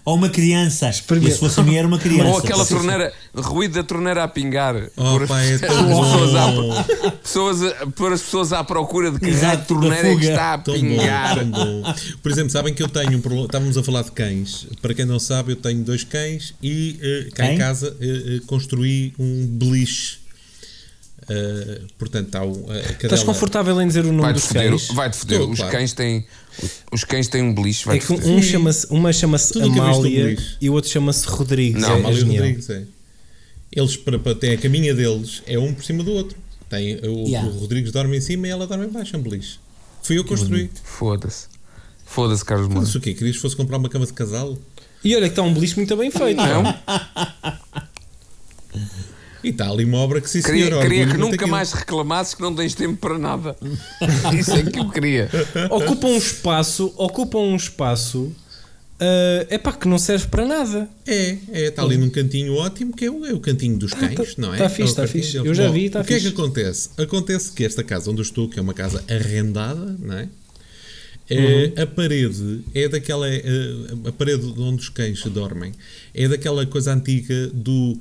Speaker 2: Ou uma criança.
Speaker 1: Experimenta.
Speaker 2: Se fosse a mim, era uma criança.
Speaker 4: Ou aquela torneira, ruído da torneira a pingar.
Speaker 5: Oh,
Speaker 4: Pôr as-
Speaker 5: é
Speaker 4: pessoas à-
Speaker 5: bom.
Speaker 4: pessoas a- pôr as pessoas à procura de que
Speaker 2: Exato,
Speaker 4: de torneira é que está a
Speaker 5: Tão bom,
Speaker 4: pingar.
Speaker 5: tão bom. Por exemplo, sabem que eu tenho um problema. Estávamos a falar de cães. Para quem não sabe, eu tenho dois cães e eh, cá em
Speaker 2: Quem?
Speaker 5: casa eh, eh, construí um beliche. Eh, portanto, a cadela.
Speaker 1: Estás confortável em dizer o nome
Speaker 4: Vai-te
Speaker 1: dos
Speaker 4: foder,
Speaker 1: cães?
Speaker 4: vai-te foder. Os
Speaker 5: claro.
Speaker 4: cães têm. Os cães têm um beliche,
Speaker 1: É
Speaker 4: vai-te
Speaker 1: que um chama-se, uma chama-se
Speaker 5: viste um
Speaker 1: Amália e o outro chama-se Rodrigues.
Speaker 4: Não,
Speaker 1: é, é
Speaker 5: Amália
Speaker 1: genial.
Speaker 5: Rodrigues, é. Eles, para, para ter a caminha deles, é um por cima do outro. Tem, o,
Speaker 2: Yeah.
Speaker 5: o Rodrigues dorme em cima e ela dorme em baixo, é um beliche. Fui eu que construí.
Speaker 4: Foda-se. Foda-se, Carlos Moura.
Speaker 5: O quê? Querias que fosse comprar uma cama de casal?
Speaker 1: E olha que está um beliche muito bem feito.
Speaker 4: Não?
Speaker 5: E E está ali uma obra que sim
Speaker 4: Queria,
Speaker 5: senhor,
Speaker 4: queria que nunca
Speaker 5: daquilo.
Speaker 4: mais reclamasses que não tens tempo para nada. Isso é que eu queria.
Speaker 1: Ocupam um espaço, ocupam um espaço. é pá, que não serve para nada.
Speaker 5: É, é, está ali num cantinho ótimo que é o, é o cantinho dos cães,
Speaker 1: tá-
Speaker 5: não é?
Speaker 1: tá fixe,
Speaker 5: É o
Speaker 1: tá
Speaker 5: cantinho
Speaker 1: fixe. Eu já vi, tá
Speaker 5: O que é
Speaker 1: fixe.
Speaker 5: que acontece? Acontece que esta casa onde eu estou, que é uma casa arrendada, não é? É,
Speaker 1: Uhum.
Speaker 5: A parede é daquela. é, a parede onde os cães dormem é daquela coisa antiga do.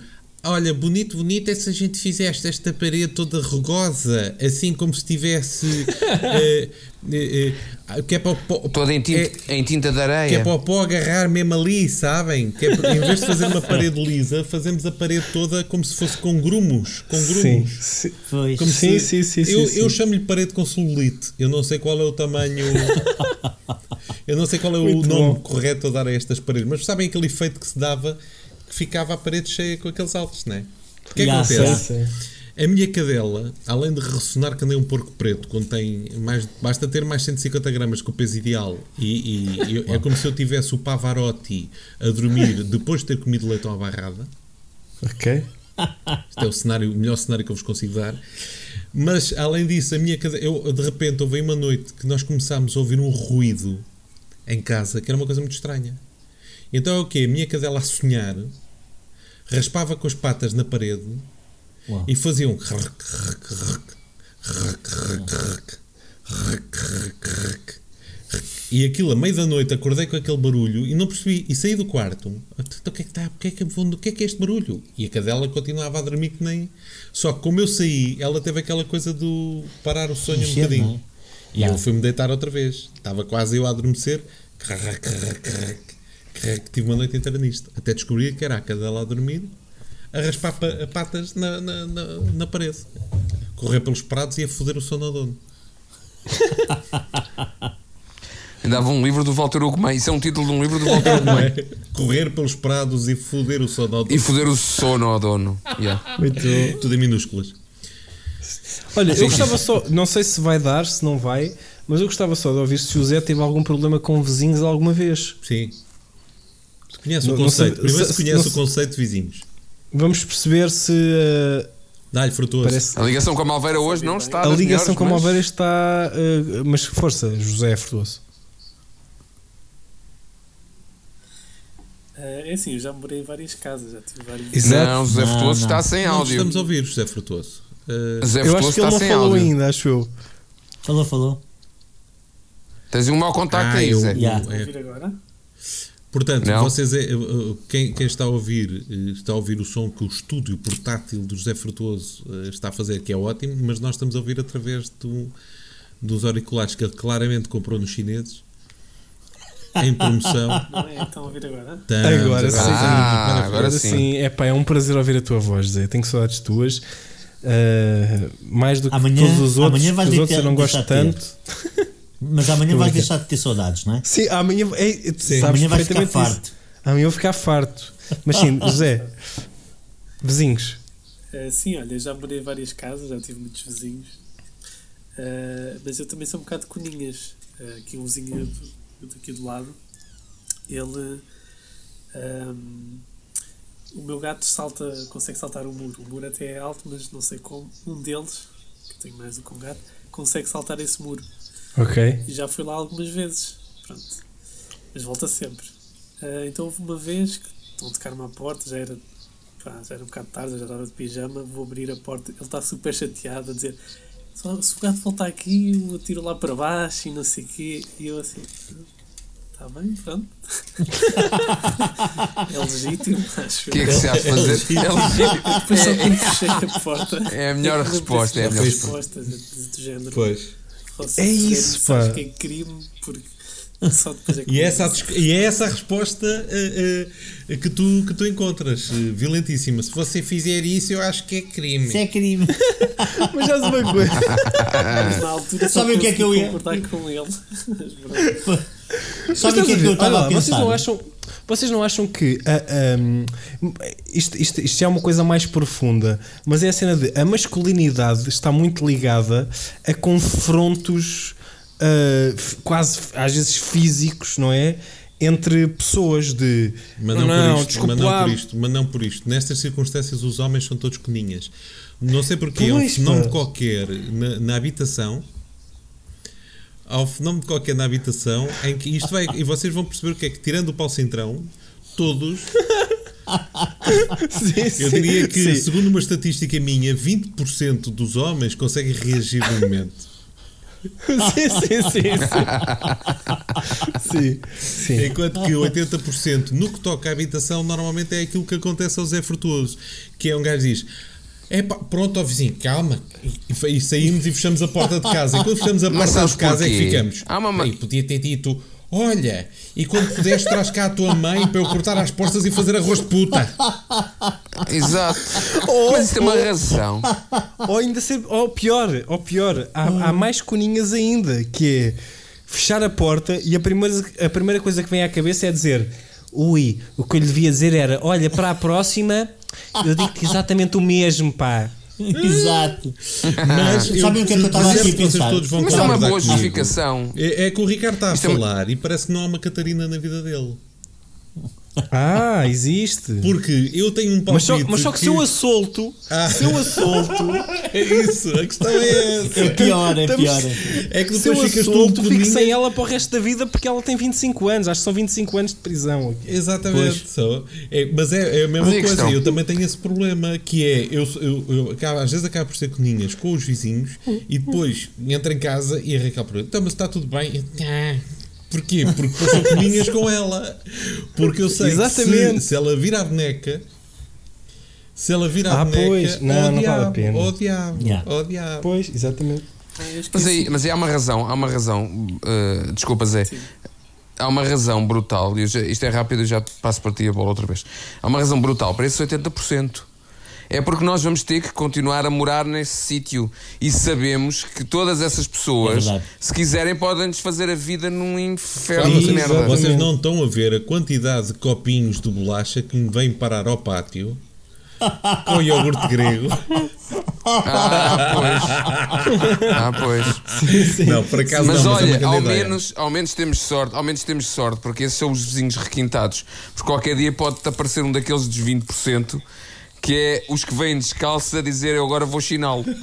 Speaker 5: Olha, bonito, bonito é se a gente fizesse esta parede toda rugosa, assim como se tivesse. eh, eh, eh, que é para, o pó-
Speaker 4: Toda em tinta,
Speaker 5: é-
Speaker 4: em tinta de
Speaker 5: que é
Speaker 4: areia.
Speaker 5: para o pó agarrar mesmo ali, sabem? Que é em vez de fazer uma parede lisa, fazemos a parede toda como se fosse com grumos. Com
Speaker 1: Sim,
Speaker 5: grumos.
Speaker 1: sim.
Speaker 5: Como
Speaker 1: Sim,
Speaker 5: se-
Speaker 1: sim, sim,
Speaker 5: Eu,
Speaker 1: sim,
Speaker 5: eu
Speaker 1: sim.
Speaker 5: chamo-lhe parede com celulite. Eu não sei qual é o tamanho. eu não sei qual é o
Speaker 1: Muito
Speaker 5: nome
Speaker 1: bom.
Speaker 5: correto a dar a estas paredes. Mas sabem aquele efeito que se dava ficava a parede cheia com aqueles altos, não é? O que é que acontece?
Speaker 1: Sim, sim.
Speaker 5: A minha cadela, além de ressonar que nem um porco preto, contém mais, basta ter mais 150 gramas que o peso ideal e, e eu- é como se eu tivesse o Pavarotti a dormir depois de ter comido leitão à barrada.
Speaker 1: Ok.
Speaker 5: Isto é o, cenário, o melhor cenário que eu vos consigo dar. Mas além disso, a minha cadela, eu de repente houve uma noite que nós começámos a ouvir um ruído em casa que era uma coisa muito estranha. Então é o quê? A minha cadela a sonhar raspava com as patas na parede
Speaker 2: Uau.
Speaker 5: e fazia um e aquilo, a meio da noite, acordei com aquele barulho e não percebi. E saí do quarto. Então, o que é que está? O que é que, o que é que é este barulho? E a cadela continuava a dormir que nem. Só que como eu saí, ela teve aquela coisa do parar o sonho um bocadinho.
Speaker 2: é?
Speaker 5: E eu fui-me deitar outra vez. Estava quase eu a adormecer. Tive uma noite inteira nisto. Até descobri que era a cadela a dormir, a raspar pa- patas na, na, na, na parede. Correr pelos prados e a foder o sono ao dono.
Speaker 4: Dava um livro do Walter Ugumem. Isso é um título de um livro do Walter
Speaker 5: é? Correr pelos prados e foder o sono ao dono.
Speaker 4: E foder o sono ao dono. Yeah.
Speaker 1: Muito
Speaker 5: Tudo em minúsculas.
Speaker 1: Olha, eu gostava só, não sei se vai dar, se não vai, mas eu gostava só de ouvir se o Zé teve algum problema com vizinhos alguma vez.
Speaker 5: Sim.
Speaker 1: Não-
Speaker 5: o
Speaker 1: não
Speaker 5: conceito. Primeiro
Speaker 1: se-
Speaker 5: se conhece
Speaker 1: não
Speaker 5: o conceito de vizinhos.
Speaker 1: Vamos perceber se uh,
Speaker 5: Dá-lhe frutuoso.
Speaker 1: parece
Speaker 4: A ligação com a Malveira hoje não está.
Speaker 1: a ligação
Speaker 4: melhores,
Speaker 1: com a
Speaker 4: mas-
Speaker 1: Malveira está. uh, mas força, José Frutuoso.
Speaker 3: Eh, é assim, eu já morei em várias casas, já tive vários.
Speaker 1: Exato.
Speaker 4: Não, José
Speaker 2: Não,
Speaker 4: Frutuoso
Speaker 2: não.
Speaker 4: está sem
Speaker 5: Não
Speaker 4: áudio.
Speaker 5: estamos a ouvir, José Frutuoso. Uh,
Speaker 4: José
Speaker 1: Eu
Speaker 4: Frutuoso
Speaker 1: acho que ele
Speaker 4: está
Speaker 1: não
Speaker 4: sem
Speaker 1: falou
Speaker 4: áudio.
Speaker 1: ainda, acho eu.
Speaker 2: Falou, falou.
Speaker 4: Tens um mau contacto
Speaker 5: Ah,
Speaker 4: aí,
Speaker 5: eu-
Speaker 4: Zé.
Speaker 2: Yeah.
Speaker 3: Vou
Speaker 5: é.
Speaker 3: ouvir agora?
Speaker 5: Portanto,
Speaker 4: Não.
Speaker 5: vocês é, uh, uh, quem, quem está a ouvir uh, está a ouvir o som que o estúdio portátil do José Frutuoso está a fazer, que é ótimo, mas nós estamos a ouvir através do, dos auriculares que ele claramente comprou nos chineses em promoção.
Speaker 3: Não é? Estão a ouvir agora?
Speaker 5: Estamos,
Speaker 1: Agora sim.
Speaker 4: Ah,
Speaker 5: maravilhoso.
Speaker 4: agora sim.
Speaker 1: É pá, é um prazer ouvir a tua voz, Zé. Tenho saudades tuas. Uh, mais do que
Speaker 2: Amanhã-
Speaker 1: todos os outros,
Speaker 2: amanhã vais
Speaker 1: que os outros eu não gosto tanto.
Speaker 2: Mas amanhã vais deixar de ter saudades, não é?
Speaker 1: Sim, amanhã, é, sabes
Speaker 2: Amanhã vais ficar farto.
Speaker 1: isso. Amanhã eu vou ficar farto. Mas sim, José, vizinhos.
Speaker 3: Eh, sim, olha, já morei em várias casas, já tive muitos vizinhos. Eh, mas eu também sou um bocado de coninhas. Eh, aqui um vizinho do, daqui do lado, ele. ehm, o meu gato salta, consegue saltar o muro. O muro até é alto, mas não sei como. Um deles, que tem mais do que um gato, consegue saltar esse muro.
Speaker 1: Ok.
Speaker 3: E já fui lá algumas vezes. Pronto. Mas volta sempre. Ah, então houve uma vez que estão a tocar-me à porta, já era, pá, já era um bocado tarde, já estava de pijama, vou abrir a porta, ele está super chateado a dizer "Só- se o gato voltar aqui, eu atiro lá para baixo e não sei o quê. E eu assim, está bem, pronto. é legítimo, acho
Speaker 4: O que é que se há de fazer? É
Speaker 3: Depois só
Speaker 4: legítimo.
Speaker 3: quando fechei a porta.
Speaker 4: É a melhor resposta, é a melhor
Speaker 3: resposta do do género.
Speaker 5: Pois.
Speaker 3: Você
Speaker 1: É isso, pá.
Speaker 3: que é crime, porque só depois é que
Speaker 5: E é essa, e é essa a resposta uh, uh, que, tu, que tu encontras, uh, violentíssima. Se você fizer isso, eu acho que é crime.
Speaker 2: Isso é crime.
Speaker 1: Mas já uma coisa.
Speaker 3: Mas na altura
Speaker 2: o que é que eu ia-
Speaker 3: com ele.
Speaker 2: Sabe o que é que eu estava
Speaker 1: lá,
Speaker 2: a
Speaker 1: vocês
Speaker 2: pensar?
Speaker 1: não acham, vocês não acham que ah, ahm, isto, isto, isto já é uma coisa mais profunda, mas é a cena de a masculinidade está muito ligada a confrontos f- quase às vezes físicos, não é? entre pessoas de
Speaker 5: Mas não,
Speaker 1: não
Speaker 5: por isto,
Speaker 1: desculpa
Speaker 5: mas não por isto, mas não por isto. Nestas circunstâncias os homens são todos coninhas. Não sei porque é um fenómeno qualquer na, na habitação. Um fenómeno qualquer na habitação em que isto vai. E vocês vão perceber o que é que, tirando o Paulo Centrão, todos.
Speaker 1: Sim,
Speaker 5: Eu
Speaker 1: sim,
Speaker 5: diria que,
Speaker 1: sim.
Speaker 5: segundo uma estatística minha, 20% dos homens conseguem reagir no momento.
Speaker 1: sim, sim, sim, sim. sim, sim.
Speaker 5: Enquanto que 80% no que toca à habitação normalmente é aquilo que acontece ao Zé Frutuoso, que é um gajo que diz. É pronto, ó vizinho, calma. E, e saímos e fechamos a porta de casa. E quando fechamos a porta de casa é que
Speaker 4: porquê?
Speaker 5: ficamos.
Speaker 4: Há uma ma-
Speaker 5: Ei, podia ter dito: Olha, e quando puderes, traz cá a tua mãe para eu cortar as portas e fazer arroz de puta.
Speaker 4: Exato.
Speaker 1: Oh,
Speaker 4: Mas tem uma razão.
Speaker 1: Ou ainda ser, ou pior, ou pior, há, há mais coninhas ainda, que é fechar a porta e a primeira, a primeira coisa que vem à cabeça é dizer: Ui, o que eu lhe devia dizer era: Olha, para a próxima, eu digo-te exatamente o mesmo, pá.
Speaker 2: Exato.
Speaker 5: Mas eu
Speaker 2: Sabem o que é que eu estava aqui a pensar?
Speaker 5: todos vão
Speaker 4: Mas é uma boa justificação.
Speaker 5: É, é que o Ricardo está a
Speaker 4: Isto é
Speaker 5: falar e parece que não há uma Catarina na vida dele.
Speaker 1: Ah, existe.
Speaker 5: Porque eu tenho um palpite.
Speaker 1: Mas só, mas só que se eu a solto,
Speaker 5: Ah.
Speaker 1: se eu a solto,
Speaker 5: É isso, a questão é essa.
Speaker 2: É pior, é
Speaker 1: Estamos-
Speaker 2: pior.
Speaker 5: É que
Speaker 1: se eu
Speaker 5: depois
Speaker 1: a
Speaker 5: ficas todo
Speaker 1: solto, fico sem ela para o resto da vida porque ela tem 25 anos. Acho que são 25 anos de prisão.
Speaker 5: Exatamente. É, mas é, é a mesma
Speaker 4: Mas a
Speaker 5: coisa.
Speaker 4: questão?
Speaker 5: Eu também tenho esse problema que é eu, eu, eu acabo- às vezes acabo por ser coninhas com os vizinhos e depois entro em casa e a Raquel pergunta: então, mas está tudo bem? Eu, "Ah." Porquê? Porque depois sou coninhas com ela. Porque eu sei que
Speaker 1: Exatamente.
Speaker 5: se, se ela vir a boneca. Se ela vir a
Speaker 1: Ah,
Speaker 5: boneca,
Speaker 1: pois. Não, não vale a pena.
Speaker 5: diabo,
Speaker 2: Yeah.
Speaker 5: diabo.
Speaker 1: Pois, exatamente.
Speaker 4: Mas aí, mas aí há uma razão, há uma razão. uh, desculpa, Zé. Há uma razão brutal, e isto é rápido, eu já passo para ti a bola outra vez. Há uma razão brutal para esses 80%. É porque nós vamos ter que continuar a morar nesse sítio e sabemos que todas essas
Speaker 2: É
Speaker 4: pessoas,
Speaker 2: verdade.
Speaker 4: se quiserem, podem-nos fazer a vida num inferno de
Speaker 5: vocês,
Speaker 4: merda.
Speaker 5: Vocês não estão a ver a quantidade de copinhos de bolacha que me vêm parar ao pátio com iogurte grego.
Speaker 4: Ah, pois. Ah, pois.
Speaker 5: Não, por acaso
Speaker 4: Mas
Speaker 5: não, mas é
Speaker 4: olha, ao
Speaker 5: ideia.
Speaker 4: menos, ao menos temos sorte, ao menos temos sorte, porque esses são os vizinhos requintados. Porque qualquer dia pode-te aparecer um daqueles dos 20%, que é os que vêm descalços a dizer eu agora vou chiná-lo.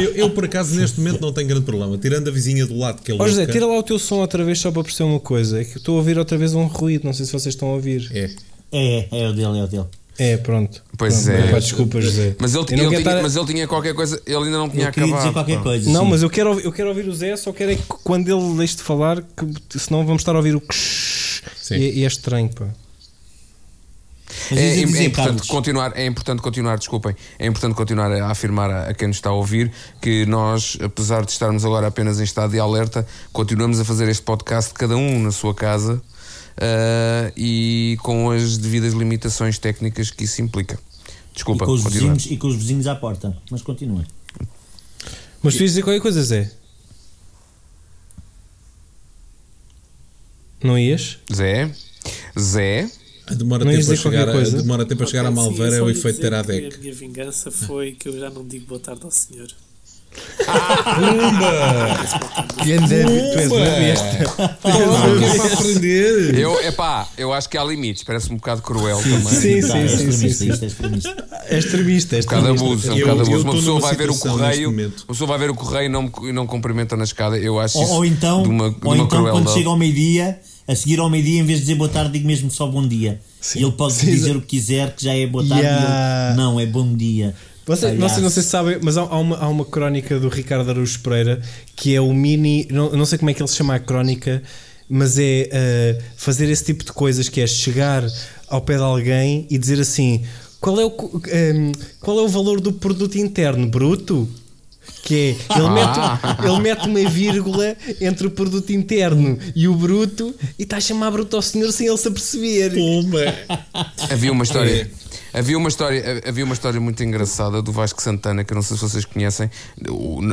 Speaker 5: Eu, eu, por acaso neste momento não tenho grande problema. Tirando a vizinha do lado que é
Speaker 1: Ó
Speaker 5: louca.
Speaker 1: José, tira lá o teu som outra vez só para perceber uma coisa. É que eu estou a ouvir outra vez um ruído. Não sei se vocês estão a ouvir.
Speaker 5: É.
Speaker 2: É, é o dele, é o dele.
Speaker 1: É, pronto.
Speaker 4: Pois
Speaker 1: Pronto,
Speaker 4: é.
Speaker 1: pá, desculpa, José.
Speaker 4: Mas ele, ele tinha-
Speaker 1: estar-
Speaker 4: mas ele tinha qualquer coisa, ele ainda não tinha
Speaker 2: Eu
Speaker 4: acabado.
Speaker 2: dizer qualquer coisa.
Speaker 1: Não,
Speaker 2: sim.
Speaker 1: mas eu quero, ouvir- eu quero ouvir o Zé, só quero é que quando ele deixe de falar, que, senão vamos estar a ouvir o
Speaker 5: Sim.
Speaker 1: e, e é estranho, pá.
Speaker 2: Mas
Speaker 4: É, é importante
Speaker 2: Carlos,
Speaker 4: continuar, é importante continuar, desculpem, é importante continuar a afirmar a, a quem nos está a ouvir que nós, apesar de estarmos agora apenas em estado de alerta, continuamos a fazer este podcast cada um na sua casa ah, e com as devidas limitações técnicas que isso implica.
Speaker 2: e
Speaker 4: Desculpa,
Speaker 2: com, os vizinhos, e com os vizinhos à porta. Mas continua.
Speaker 1: Mas tu ias dizer qualquer coisa, Zé? Não ias?
Speaker 4: Zé, Zé,
Speaker 5: Demora
Speaker 1: Não
Speaker 5: tempo, a chegar, a, demora tempo a chegar
Speaker 3: sim,
Speaker 5: Malveira, é o efeito Teradec.
Speaker 3: A minha vingança foi que eu já não digo boa tarde ao senhor.
Speaker 1: Tu és uma besta.
Speaker 5: Ah, que é aprender.
Speaker 4: eu, epá, eu acho que há limites, parece um bocado cruel também.
Speaker 1: Sim,
Speaker 2: Tá,
Speaker 1: sim,
Speaker 2: é
Speaker 1: sim, sim,
Speaker 2: extremista,
Speaker 1: sim.
Speaker 2: é extremista.
Speaker 1: É extremista, é
Speaker 4: Um bocado abuso, é um bocado abuso. Uma pessoa vai ver o correio, uma pessoa vai ver o correio e não, não cumprimenta na escada. Eu acho
Speaker 2: Ou,
Speaker 4: isso
Speaker 2: ou então,
Speaker 4: de uma, de
Speaker 2: ou
Speaker 4: uma
Speaker 2: então quando chega ao meio-dia, a seguir ao meio-dia, em vez de dizer boa tarde, digo mesmo só bom dia.
Speaker 1: Sim.
Speaker 2: E ele pode
Speaker 1: Sim,
Speaker 2: dizer o que quiser, que já é boa tarde.
Speaker 1: Yeah.
Speaker 2: E ele, não, é bom dia.
Speaker 1: Vocês, vocês não sei se sabem, mas há, há uma, há uma crónica do Ricardo Araújo Pereira que é o mini. Não, não sei como é que ele se chama a crónica, mas é uh, fazer esse tipo de coisas que é chegar ao pé de alguém e dizer assim: qual é o, um, qual é o valor do produto interno bruto? Que é, ele, mete, ele mete uma vírgula entre o produto interno e o bruto e está a chamar bruto ao senhor sem ele se aperceber.
Speaker 5: Pumba.
Speaker 4: Havia uma história.
Speaker 5: É.
Speaker 4: Havia uma, história, havia uma história muito engraçada do Vasco Santana, que eu não sei se vocês conhecem,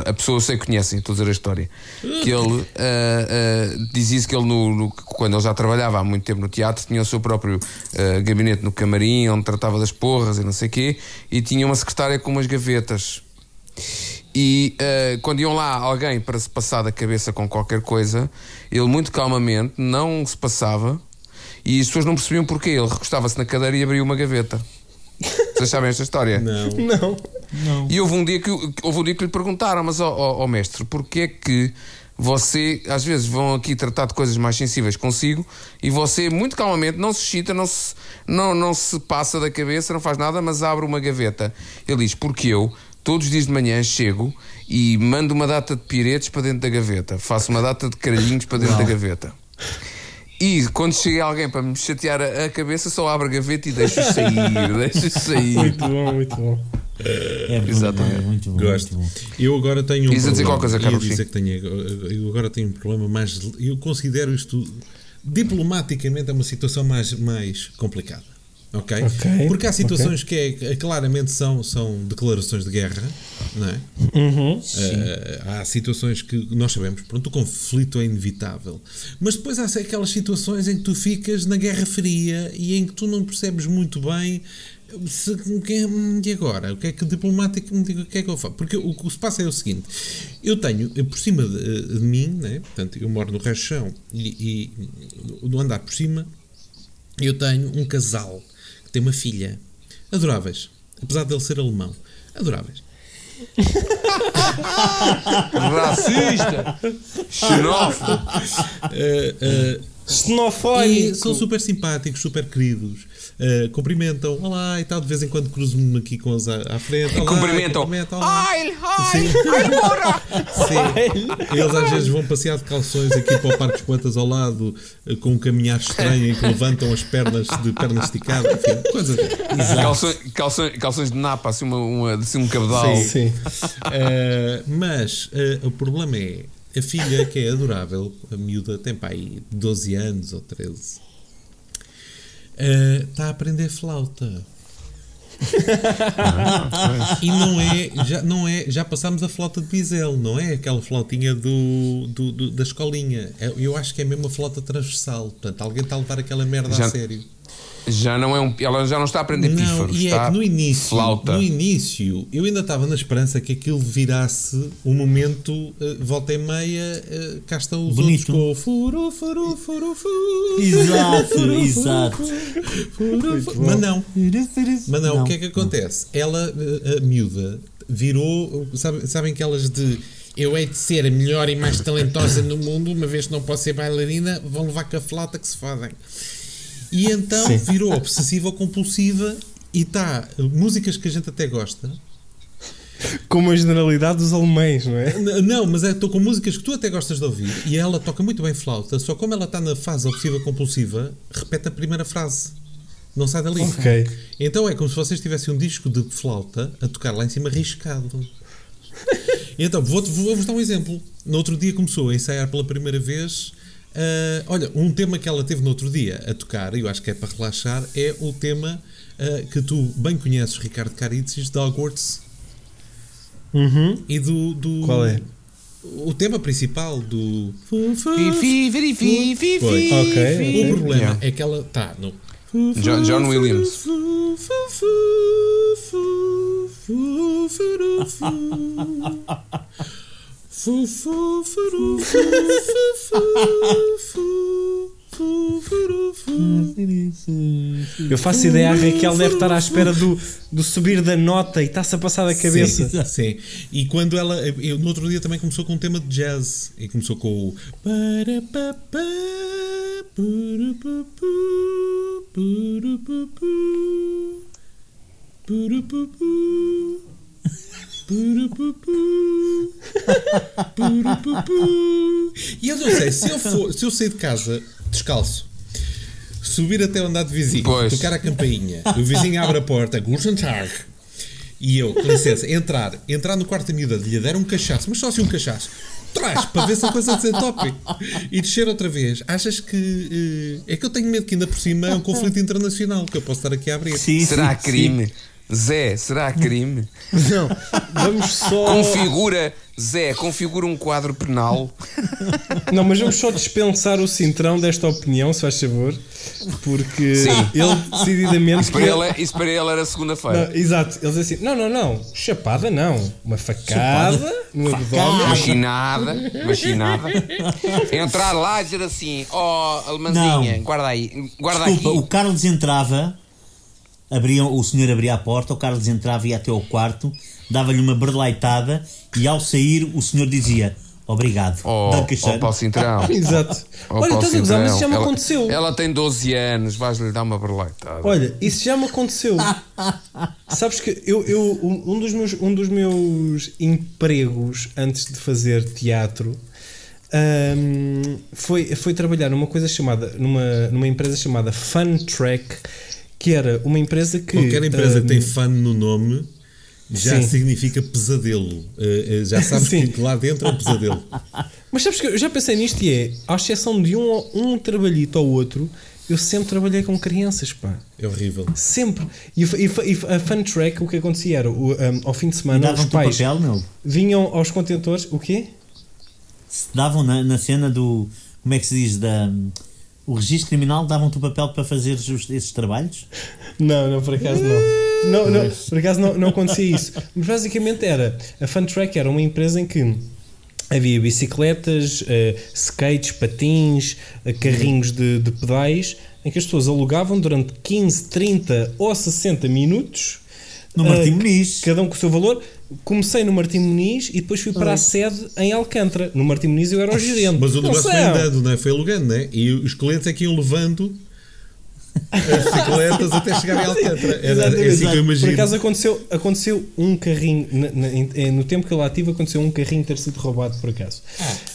Speaker 4: a pessoa eu sei que conhecem, estou a dizer a história. Que ele ah, ah, dizia-se que ele, no, no- quando ele já trabalhava há muito tempo no teatro, tinha o seu próprio ah, gabinete no camarim, onde tratava das porras e não sei o quê, e tinha uma secretária com umas gavetas. E eh, quando iam lá alguém para se passar da cabeça com qualquer coisa, ele muito calmamente não se passava e as pessoas não percebiam porquê. Ele recostava-se na cadeira e abria uma gaveta. Vocês sabem esta história?
Speaker 5: Não.
Speaker 1: Não.
Speaker 2: Não.
Speaker 4: E houve um dia que, houve um dia que lhe perguntaram, mas ó ó, ó, mestre, porquê é que você, às vezes, vão aqui tratar de coisas mais sensíveis consigo e você, muito calmamente, não se excita, não se, não, não se passa da cabeça, não faz nada, mas abre uma gaveta. Ele diz, porque eu, todos os dias de manhã, chego e mando uma data de piretes para dentro da gaveta, faço uma data de caralhinhos para dentro da gaveta. E quando chega alguém para me chatear a, cabeça, só abro a gaveta e deixo sair, deixo sair.
Speaker 1: Muito bom, muito bom.
Speaker 2: É bom,
Speaker 4: Exatamente.
Speaker 2: é muito bom.
Speaker 5: Gosto.
Speaker 2: muito bom.
Speaker 5: Eu agora tenho um
Speaker 4: dizer
Speaker 5: problema.
Speaker 4: qualquer coisa, Carlos,
Speaker 5: dizer que tenho, eu agora tenho um problema mais. Eu considero isto diplomaticamente é uma situação mais, mais complicada. Ok?
Speaker 1: Ok,
Speaker 5: Porque há situações que é, claramente são, são declarações de guerra, não é?
Speaker 1: Uhum.
Speaker 5: Eh, há situações que nós sabemos, pronto, o conflito é inevitável. Mas depois há aquelas situações em que tu ficas na Guerra Fria e em que tu não percebes muito bem se, o que é- e agora? O que é que diplomático me diga o que é que eu faço? Porque o que se passa é o seguinte: eu tenho eh, por cima de, de mim, né? portanto, eu moro no rachão e, e no andar por cima, eu tenho um casal tem uma filha. Adoráveis. Apesar dele ser alemão. Adoráveis.
Speaker 4: Racista, xenófobo.
Speaker 5: Eh,
Speaker 1: Xenofóbico.
Speaker 5: E são super simpáticos, super queridos. Uh, cumprimentam, olá e tal. De vez em quando cruzo-me aqui com eles à, à frente. Olá,
Speaker 4: Cumprimentam.
Speaker 5: cumprimentam, olá.
Speaker 4: Ai, ai,
Speaker 5: Sim. Sim. Eles às vezes vão passear de calções aqui para o Parque dos Poetas ao lado, uh, com um caminhar estranho em que levantam as pernas de pernas esticadas. Enfim, coisas.
Speaker 4: Calções, calções, calções de napa, assim, uma, uma, assim um cabedal.
Speaker 1: Sim.
Speaker 5: Uh, mas uh, o problema é a filha, que é adorável, a miúda tem pá, aí 12 anos ou 13, uh, está a aprender flauta. e não é, já, não é, já passámos a flauta de bisel, não é aquela flautinha do, do- do- da escolinha. É- Eu acho que é mesmo a flauta transversal. Portanto, alguém está a levar aquela merda
Speaker 4: Já-
Speaker 5: a sério.
Speaker 4: Já não é um, ela já não está a aprender
Speaker 5: Não,
Speaker 4: pífaros,
Speaker 5: e é
Speaker 4: está
Speaker 5: que no início,
Speaker 4: flauta.
Speaker 5: no início, eu ainda estava na esperança que aquilo virasse um momento, eh, volta e meia, eh, cá estão os
Speaker 2: Bonito.
Speaker 5: outros com o furu, furu, furu, furu.
Speaker 2: Exato,
Speaker 5: furu, furu,
Speaker 2: exato.
Speaker 5: furu, furu. Mas não, mas não, o que é que acontece? Ela, eh, a miúda, virou, sabe- sabem aquelas de eu hei de ser a melhor e mais talentosa no mundo, uma vez que não posso ser bailarina, vão levar com a flauta que se fodem. E então
Speaker 1: Sim.
Speaker 5: virou obsessiva ou compulsiva e está músicas que a gente até gosta.
Speaker 1: Como a generalidade dos alemães, não é?
Speaker 5: N- Não, mas estou com músicas que tu até gostas de ouvir e ela toca muito bem flauta, só como ela está na fase obsessiva compulsiva, repete a primeira frase. Não sai dali.
Speaker 1: Ok.
Speaker 5: Então é como se vocês tivessem um disco de flauta a tocar lá em cima riscado. Então, vou-vos dar um exemplo. No outro dia começou a ensaiar pela primeira vez. Ah, olha, um tema que ela teve no outro dia a tocar, e eu acho que é para relaxar, é o tema ah, que tu bem conheces, Ricardo Caritzis, de Hogwarts.
Speaker 1: Uhum.
Speaker 5: E do, do.
Speaker 1: Qual é?
Speaker 5: O tema principal do.
Speaker 4: Fi, fi, fi, fi, fi,
Speaker 5: Pois.
Speaker 4: fi,
Speaker 1: Ok.
Speaker 5: O problema
Speaker 4: Yeah.
Speaker 5: é que ela está no.
Speaker 4: John- John Williams.
Speaker 1: Eu faço ideia, a Raquel deve estar à espera do, do subir da nota e está-se a passar da cabeça.
Speaker 5: Sim, sim. E quando ela. Eu, no outro dia também começou com um tema de jazz. E começou com o. E eu não sei, se eu, for, se eu sair de casa descalço. Subir até o andar de vizinho,
Speaker 4: Pois.
Speaker 5: tocar a campainha, o vizinho abre a porta, Guten Tag, e eu, com licença, entrar, entrar no quarto da miúda, lhe dar um cachaço, mas só assim um cachaço, trás, para ver se a coisa desentope, e descer outra vez. Achas que. eh, é que eu tenho medo que ainda por cima é um conflito internacional, que eu posso estar aqui a abrir.
Speaker 2: Sim,
Speaker 4: Será
Speaker 2: sim,
Speaker 4: crime? Zé, será crime?
Speaker 1: Não, vamos só.
Speaker 4: Configura, Zé, configura um quadro penal.
Speaker 1: Não, mas vamos só dispensar o Cintrão desta opinião, se faz favor, porque
Speaker 4: Sim.
Speaker 1: ele decididamente.
Speaker 4: Isso para ele, isso para ele era segunda-feira.
Speaker 1: Exato, eles assim, não, não, não, chapada não, uma facada no abdômen.
Speaker 4: Machinada, machinada. Entrar lá e dizer assim: Ó, alemãzinha,
Speaker 2: Não.
Speaker 4: guarda aí, guarda
Speaker 2: Desculpa,
Speaker 4: aqui.
Speaker 2: o Carlos entrava, abria, o senhor abria a porta, o Carlos entrava e ia até ao quarto, dava-lhe uma berleitada e ao sair o senhor dizia obrigado. Dankeschön.
Speaker 4: ó, Paulo Cintrão.
Speaker 1: Exato.
Speaker 4: Ó,
Speaker 1: Olha, estás a gozar, mas isso já me
Speaker 4: Ela-
Speaker 1: aconteceu.
Speaker 4: Ela tem 12 anos, vais-lhe dar uma berleitada.
Speaker 1: Olha, isso já me aconteceu. Sabes que eu, eu um um dos meus um dos meus empregos antes de fazer teatro hum, foi foi trabalhar numa coisa chamada numa numa empresa chamada Fun Track, que era uma empresa que
Speaker 5: Qualquer empresa que tem
Speaker 1: hum,
Speaker 5: fun no nome já
Speaker 1: Sim.
Speaker 5: significa pesadelo. Eh, já sabes
Speaker 1: Sim.
Speaker 5: que lá dentro é um pesadelo.
Speaker 1: Mas sabes que eu já pensei nisto e é, à exceção de um, um trabalhito ou outro, eu sempre trabalhei com crianças, pá.
Speaker 5: É horrível.
Speaker 1: Sempre. E, a- e, e a Fun Track, o que acontecia era, o, um, ao fim de semana, os pais
Speaker 2: papel, meu.
Speaker 1: vinham aos contentores, o quê?
Speaker 2: Se davam na, na cena do. Como é que se diz? Da, o registro criminal, davam-te o papel para fazer esses trabalhos?
Speaker 1: Não, não, por acaso não. Não, não por acaso não, não acontecia isso. Mas basicamente era, a Fun Track era uma empresa em que havia bicicletas, eh, skates, patins, eh, carrinhos de, de pedais, em que as pessoas alugavam durante 15, 30 ou 60 minutos.
Speaker 2: No
Speaker 1: eh,
Speaker 2: Martim Muniz.
Speaker 1: Cada um com o seu valor. Comecei no Martim Muniz e depois fui para a sede em Alcântara. No Martim Muniz eu era o gerente.
Speaker 5: Mas o
Speaker 1: Não
Speaker 5: negócio foi andando, não é? Foi alugando, não é? E os clientes é que iam levando as bicicletas até chegar em Alcântara. Era, é assim que eu
Speaker 1: Por
Speaker 5: imagino.
Speaker 1: acaso aconteceu, aconteceu um carrinho, em- no tempo que eu lá estive, aconteceu um carrinho ter sido roubado por acaso.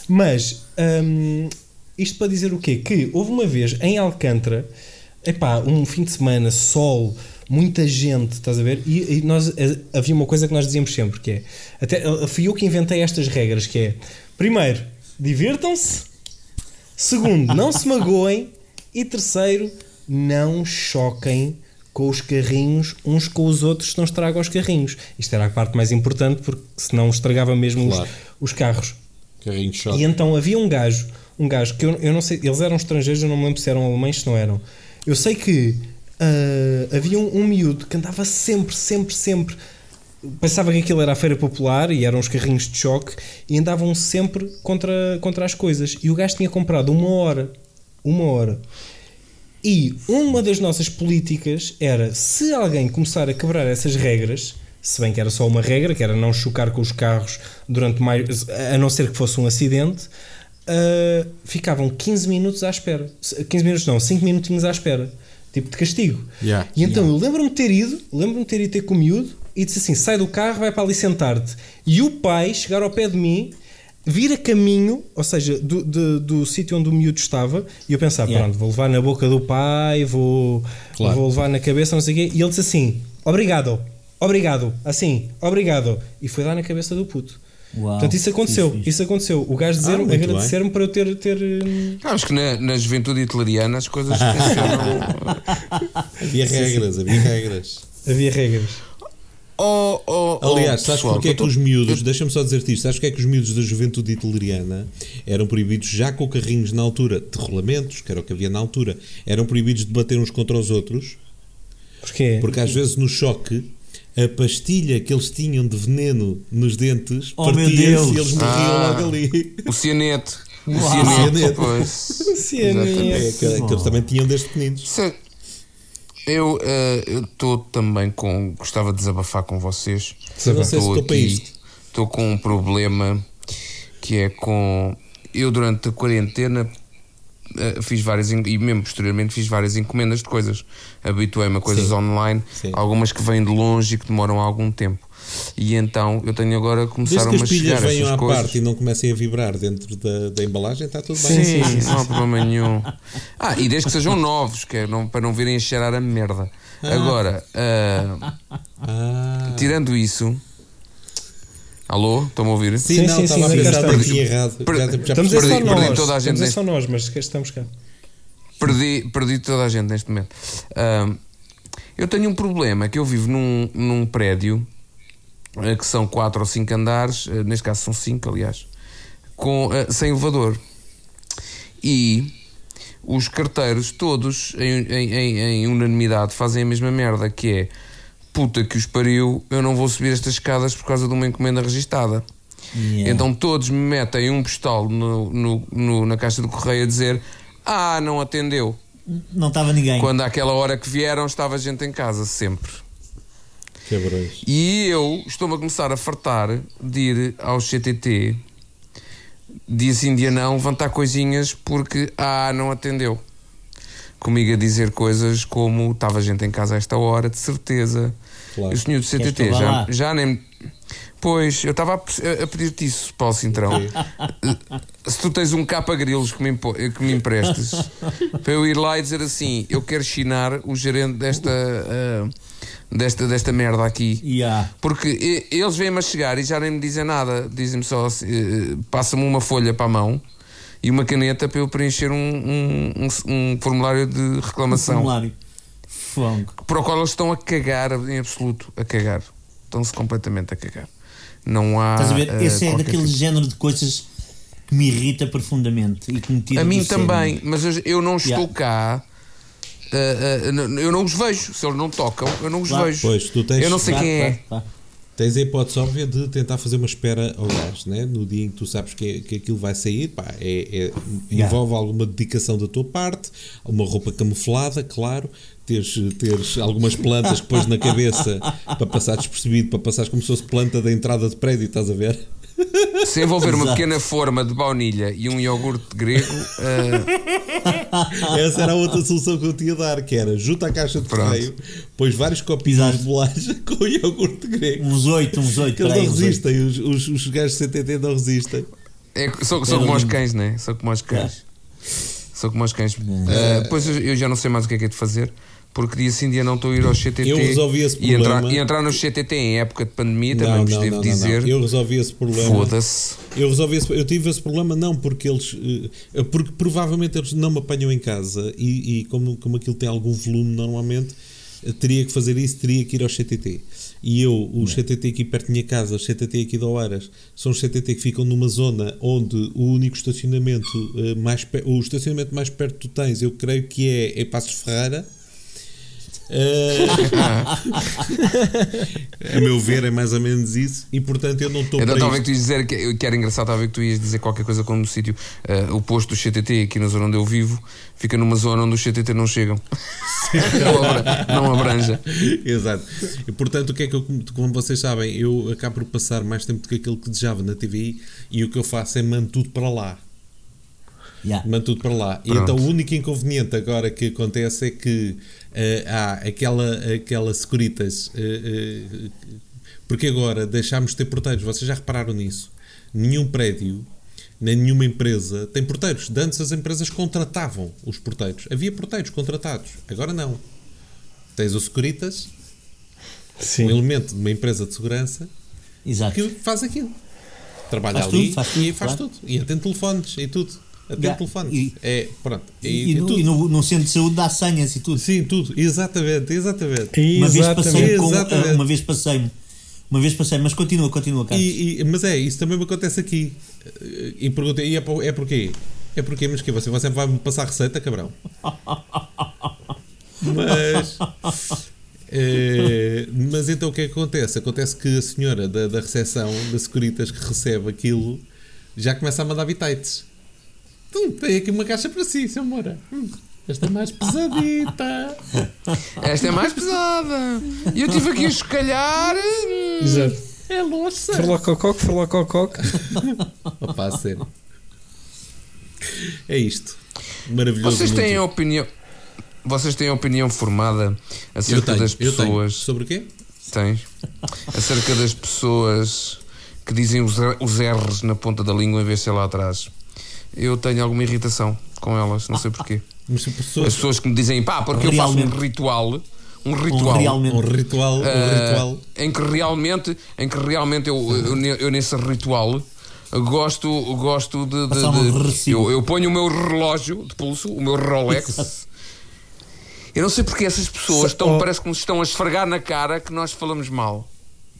Speaker 1: Mas, hum, isto para dizer o quê? Que houve uma vez em Alcântara, epá, um fim de semana, sol, muita gente, estás a ver? E, e nós, eh, havia uma coisa que nós dizíamos sempre, que é, até eh, fui eu que inventei estas regras, que é, primeiro, divirtam-se, Segundo, não se magoem. E terceiro, não choquem com os carrinhos uns com os outros, senão estragam os carrinhos. Isto era a parte mais importante, porque senão estragava mesmo os-
Speaker 5: Claro.
Speaker 1: os, carros.
Speaker 5: Carrinho choque.
Speaker 1: E então havia um gajo, um gajo que eu, eu não sei, eles eram estrangeiros, eu não me lembro se eram alemães, se não eram. Eu sei que ah, havia um, um miúdo que andava sempre, sempre, sempre. Pensava que aquilo era a feira popular e eram os carrinhos de choque e andavam sempre contra, contra as coisas. E o gajo tinha comprado uma hora. Uma hora. E uma das nossas políticas era se alguém começar a quebrar essas regras, se bem que era só uma regra, que era não chocar com os carros durante mais. a não ser que fosse um acidente, ah, ficavam 15 minutos à espera. 15 minutos não, 5 minutinhos à espera. Tipo de castigo.
Speaker 5: Yeah,
Speaker 1: e então eu lembro-me de ter ido, lembro-me de ter ido ter com o miúdo e disse assim: sai do carro, vai para ali sentar-te. E o pai chegar ao pé de mim, vir a caminho, ou seja, do, do, do sítio onde o miúdo estava, e eu pensar:
Speaker 2: Yeah.
Speaker 1: pronto, vou levar na boca do pai, vou,
Speaker 5: Claro.
Speaker 1: vou levar na cabeça, não sei o quê. E ele disse assim: obrigado, obrigado, assim, obrigado. E foi dar na cabeça do puto.
Speaker 2: Uau,
Speaker 1: Portanto, isso aconteceu,
Speaker 2: fixe.
Speaker 1: isso aconteceu. O gajo dizer,
Speaker 5: Ah,
Speaker 1: agradecer-me para eu ter. ter
Speaker 4: Sabes que na, na juventude italiana as coisas funcionam.
Speaker 5: Havia regras, havia regras.
Speaker 1: havia regras.
Speaker 4: Oh, oh, oh,
Speaker 5: Aliás, sabes
Speaker 4: pessoal,
Speaker 5: porque é que
Speaker 4: tô-
Speaker 5: os miúdos, deixa-me só dizer-te isto, sabes porque é que os miúdos da juventude italiana eram proibidos já com carrinhos na altura de rolamentos, que era o que havia na altura, eram proibidos de bater uns contra os outros,
Speaker 1: Porquê?
Speaker 5: porque às vezes no choque a pastilha que eles tinham de veneno nos dentes
Speaker 2: Oh,
Speaker 5: partia-se e eles morriam
Speaker 4: Ah.
Speaker 5: logo ali.
Speaker 4: O cianete. O cianete.
Speaker 5: Cianete.
Speaker 4: Pois.
Speaker 1: Cianete.
Speaker 5: É, que, que eles também tinham desde pequeninos.
Speaker 4: É- Eu estou também com. Gostava de desabafar com vocês.
Speaker 5: Se
Speaker 4: Estou aqui. Estou com um problema que é com. Eu, durante a quarentena, eh, fiz várias. E mesmo posteriormente, fiz várias encomendas de coisas. Habituei-me a coisas
Speaker 5: Sim.
Speaker 4: online,
Speaker 5: Sim.
Speaker 4: algumas que vêm de longe e que demoram algum tempo. E então eu tenho agora
Speaker 5: Desde que
Speaker 4: a
Speaker 5: as pilhas
Speaker 4: chegar
Speaker 5: venham
Speaker 4: essas
Speaker 5: à
Speaker 4: coisas.
Speaker 5: parte e não comecem a vibrar dentro da, da embalagem, está tudo bem.
Speaker 1: sim, sim,
Speaker 4: não há problema nenhum. Ah, e desde que sejam novos, que é não, para não virem a cheirar a merda. Agora, ah,
Speaker 5: Ah.
Speaker 4: tirando isso. Alô? Estão-me a ouvir?
Speaker 5: Sim,
Speaker 1: Sim,
Speaker 5: não,
Speaker 1: sim,
Speaker 5: estava
Speaker 1: sim,
Speaker 5: a pensar
Speaker 1: estamos.
Speaker 5: aqui errado.
Speaker 4: Per-
Speaker 5: Já, já
Speaker 1: Estamos só
Speaker 4: perdi-
Speaker 1: nós.
Speaker 4: perdi toda a gente
Speaker 1: Estamos
Speaker 4: neste-
Speaker 1: só nós, mas que estamos cá.
Speaker 4: Perdi, perdi toda a gente neste momento. Ahm, Eu tenho um problema, que eu vivo num, num prédio eh, que são quatro ou cinco andares, eh, neste caso são cinco, aliás, com, eh, sem elevador. E os carteiros todos, em, em- em- em unanimidade, fazem a mesma merda, que é puta que os pariu, eu não vou subir estas escadas por causa de uma encomenda registada.
Speaker 2: Yeah.
Speaker 4: Então todos me metem um postal no, no- no- na caixa do correio a dizer ah, não atendeu.
Speaker 2: Não estava ninguém.
Speaker 4: Quando àquela hora que vieram estava gente em casa, sempre.
Speaker 5: Cabrões.
Speaker 4: E eu estou-me a começar a fartar de ir ao CTT dia sim, dia não, levantar coisinhas porque, ah, não atendeu. Comigo a dizer coisas como estava gente em casa a esta hora, de certeza.
Speaker 5: Claro.
Speaker 4: E o senhor do CTT já, já nem. Pois, eu estava a, pe- a pedir-te isso, Paulo Cintrão. Se tu tens um capa-grilos que me, impo- que me emprestes, para eu ir lá e dizer assim: eu quero chinar o gerente desta, ah, desta, desta merda aqui.
Speaker 2: Yeah.
Speaker 4: Porque e- eles vêm-me a chegar e já nem me dizem nada. Dizem-me só, assim, eh, passa-me uma folha para a mão e uma caneta para eu preencher um, um, um- um formulário de reclamação.
Speaker 2: Formulário. Fongo.
Speaker 4: Para o qual eles estão a cagar, em absoluto, a cagar. Estão-se completamente a cagar. Não há.
Speaker 2: Estás a ver?
Speaker 4: eh,
Speaker 2: Esse é daquele
Speaker 4: tipo-
Speaker 2: género de coisas que me irrita profundamente e que me tira
Speaker 4: A mim também, mas eu, eu não estou
Speaker 2: Yeah.
Speaker 4: cá. eh, n- eu não os vejo. Se eles não tocam, eu não os
Speaker 2: Claro.
Speaker 4: vejo.
Speaker 5: Pois, tu tens-
Speaker 4: eu não sei
Speaker 2: Claro,
Speaker 4: quem é.
Speaker 2: claro, claro.
Speaker 5: Tens a hipótese óbvia de tentar fazer uma espera ao gás, né? no dia em que tu sabes que, que aquilo vai sair, pá, é, é- envolve alguma dedicação da tua parte, uma roupa camuflada, claro, teres, teres algumas plantas que pões na cabeça para passar despercebido, para passares como se fosse planta da entrada de prédio, estás a ver?
Speaker 4: Se envolver uma pequena forma de baunilha e um iogurte grego, eh,
Speaker 5: Essa era a outra solução que eu tinha a dar, que era junta a caixa de correio, pões vários copinhos
Speaker 2: Exato.
Speaker 5: de bolacha com iogurte grego.
Speaker 2: Uns oito, uns oito.
Speaker 5: Que eles não resistem, os, os, os gajos de CTT não resistem.
Speaker 4: É, sou, sou
Speaker 2: Era
Speaker 4: como aos
Speaker 2: lindo.
Speaker 4: cães, né? Sou como aos cães. Sou como aos cães. Ah, pois eu, eu já não sei mais o que é que é de fazer, porque dia sim dia não estou a ir ao CTT.
Speaker 5: Eu resolvi esse
Speaker 4: e entrar,
Speaker 5: problema.
Speaker 4: e entrar no CTT em época de pandemia também vos devo dizer.
Speaker 5: Eu resolvi esse problema.
Speaker 4: Foda-se.
Speaker 5: Eu resolvi esse, eu tive esse problema não porque eles eh, porque provavelmente eles não me apanham em casa e, e como, como aquilo tem algum volume normalmente eh, teria que fazer isso, teria que ir ao CTT. E eu, o CTT aqui perto da minha casa, os CTT aqui de Oeiras, são os CTT que ficam numa zona onde o único estacionamento eh, mais o estacionamento mais perto que tu tens, eu creio que é, é Passos Ferreira. Eh, a meu ver é mais ou menos isso e portanto eu não estou
Speaker 4: Então que tu ias dizer que, que era engraçado, que tu ias dizer qualquer coisa como no sítio. ah, o posto do CTT aqui na zona onde eu vivo fica numa zona onde os CTT não chegam. não, abra- não abranja.
Speaker 5: Exato. E, portanto, o que é que eu, como vocês sabem, eu acabo por passar mais tempo do que aquilo que desejava na TVI e o que eu faço é mando tudo para lá.
Speaker 2: Yeah.
Speaker 5: Mando tudo para lá. E
Speaker 4: Pronto.
Speaker 5: então o único inconveniente agora que acontece é que eh, há aquela, aquela Securitas. eh, eh, porque agora deixámos de ter porteiros. Vocês já repararam nisso? Nenhum prédio, nem nenhuma empresa tem porteiros. De antes as empresas contratavam os porteiros. Havia porteiros contratados. Agora não. Tens o Securitas, um
Speaker 1: Sim.
Speaker 5: elemento de uma empresa de segurança
Speaker 2: Exato.
Speaker 5: que faz aquilo. Trabalha
Speaker 2: Faz
Speaker 5: ali
Speaker 2: tudo, faz
Speaker 5: e
Speaker 2: tudo,
Speaker 5: faz
Speaker 2: claro.
Speaker 5: tudo. E atende telefones e tudo. Atende
Speaker 2: Yeah.
Speaker 5: telefones.
Speaker 2: E-
Speaker 5: é, pronto. E,
Speaker 2: E,
Speaker 5: e
Speaker 2: no,
Speaker 5: tudo.
Speaker 2: e no- no centro de saúde dá senhas e tudo.
Speaker 5: Sim, tudo. Exatamente, exatamente.
Speaker 2: Uma vez passei com, uma vez passei uma vez passei, mas continua, continua, Carlos.
Speaker 5: E, e- mas é, isso também me acontece aqui. E perguntei, e é, por- é porquê? É porque, mas que você, você vai-me passar receita, cabrão? Mas. eh, mas então o que é que acontece? Acontece que a senhora da, da recepção, da Securitas, que recebe aquilo, já começa a mandar bitites. Tem aqui uma caixa para si, seu Moura. Hum, esta é mais pesadita.
Speaker 4: Esta é mais pesada. E eu tive aqui a escalhar. hum,
Speaker 1: Exato.
Speaker 5: É louça.
Speaker 1: Ferlocococ, ferlocococ.
Speaker 5: Opa, a sério. É isto. Maravilhoso.
Speaker 4: Vocês têm
Speaker 5: mundo.
Speaker 4: opinião. Vocês têm opinião formada
Speaker 5: Eu
Speaker 4: acerca
Speaker 5: tenho,
Speaker 4: das
Speaker 5: eu tenho.
Speaker 4: pessoas.
Speaker 5: Sobre o quê?
Speaker 4: Tens? Acerca das pessoas que dizem os, R- os R's na ponta da língua em vez de ser lá atrás. Eu tenho alguma irritação com elas, não sei porquê.
Speaker 5: Mas
Speaker 4: As
Speaker 5: pessoas,
Speaker 4: pessoas que me dizem, pá, porque eu faço um
Speaker 2: Realmente.
Speaker 4: ritual. Um
Speaker 2: Um
Speaker 4: ritual.
Speaker 2: realmente.
Speaker 5: um ritual, um
Speaker 4: ah,
Speaker 5: ritual.
Speaker 4: em que realmente, em que realmente eu, eu, eu nesse ritual gosto, gosto de. de-
Speaker 2: um
Speaker 4: de- eu, eu ponho o meu relógio de pulso, o meu Rolex, Eu não sei porque essas pessoas estão,
Speaker 1: oh.
Speaker 4: parece que nos estão a esfregar na cara que nós falamos mal.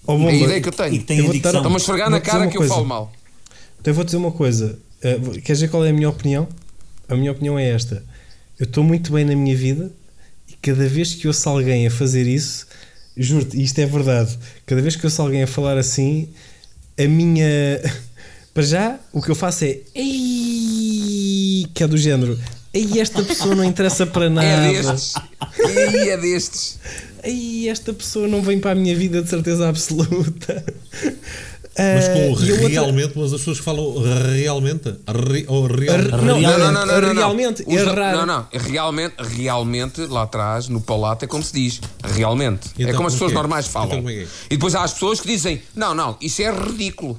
Speaker 1: Oh,
Speaker 4: É a ideia que eu
Speaker 2: E
Speaker 4: tenho.
Speaker 2: tem
Speaker 1: Eu vou
Speaker 2: adicção.
Speaker 4: Estão-me a esfregar na cara que eu
Speaker 1: coisa.
Speaker 4: falo mal.
Speaker 1: Então eu vou dizer uma coisa. Uh, queres ver qual é a minha opinião? A minha opinião é esta. Eu estou muito bem na minha vida e cada vez que ouço alguém a fazer isso, juro-te, isto é verdade. Cada vez que ouço alguém a falar assim, a minha. Para já, o que eu faço é. Ei, que é do género. Ei, esta pessoa não interessa para nada.
Speaker 4: É destes. Ih, é destes.
Speaker 1: Ei, esta pessoa não vem para a minha vida de certeza absoluta.
Speaker 5: Mas com
Speaker 1: e outra-
Speaker 5: realmente, mas as pessoas falam realmente. Re, ou realmente.
Speaker 1: Não,
Speaker 4: Não, não, não, não, não, não.
Speaker 1: realmente,
Speaker 4: Os-
Speaker 1: errar.
Speaker 4: Não, não. Realmente, realmente, lá atrás, no palato, é como se diz. Realmente. é
Speaker 5: Então,
Speaker 4: como as pessoas
Speaker 5: é é?
Speaker 4: normais falam.
Speaker 5: Então, como é é?
Speaker 4: E depois há as pessoas que dizem: não, não, isso é ridículo.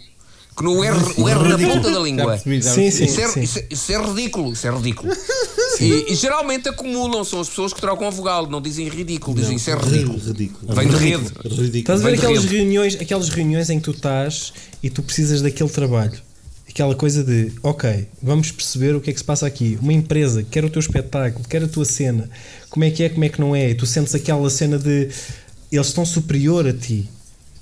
Speaker 4: Que no R, o R na ponta da língua.
Speaker 1: Sim, sim.
Speaker 4: Isso é, isso, é, isso é ridículo, isso é ridículo. E, e geralmente acumulam, são as pessoas que trocam a vogal, não dizem ridículo, dizem isso é ridículo.
Speaker 5: Ridículo.
Speaker 4: Vem de
Speaker 5: Ridículo.
Speaker 4: rede.
Speaker 5: Ridículo.
Speaker 1: Estás a ver aquelas reuniões, aquelas reuniões em que tu estás e tu precisas daquele trabalho. Aquela coisa de, ok, vamos perceber o que é que se passa aqui. Uma empresa quer o teu espetáculo, quer a tua cena. Como é que é, como é que não é? E tu sentes aquela cena de eles estão superior a ti.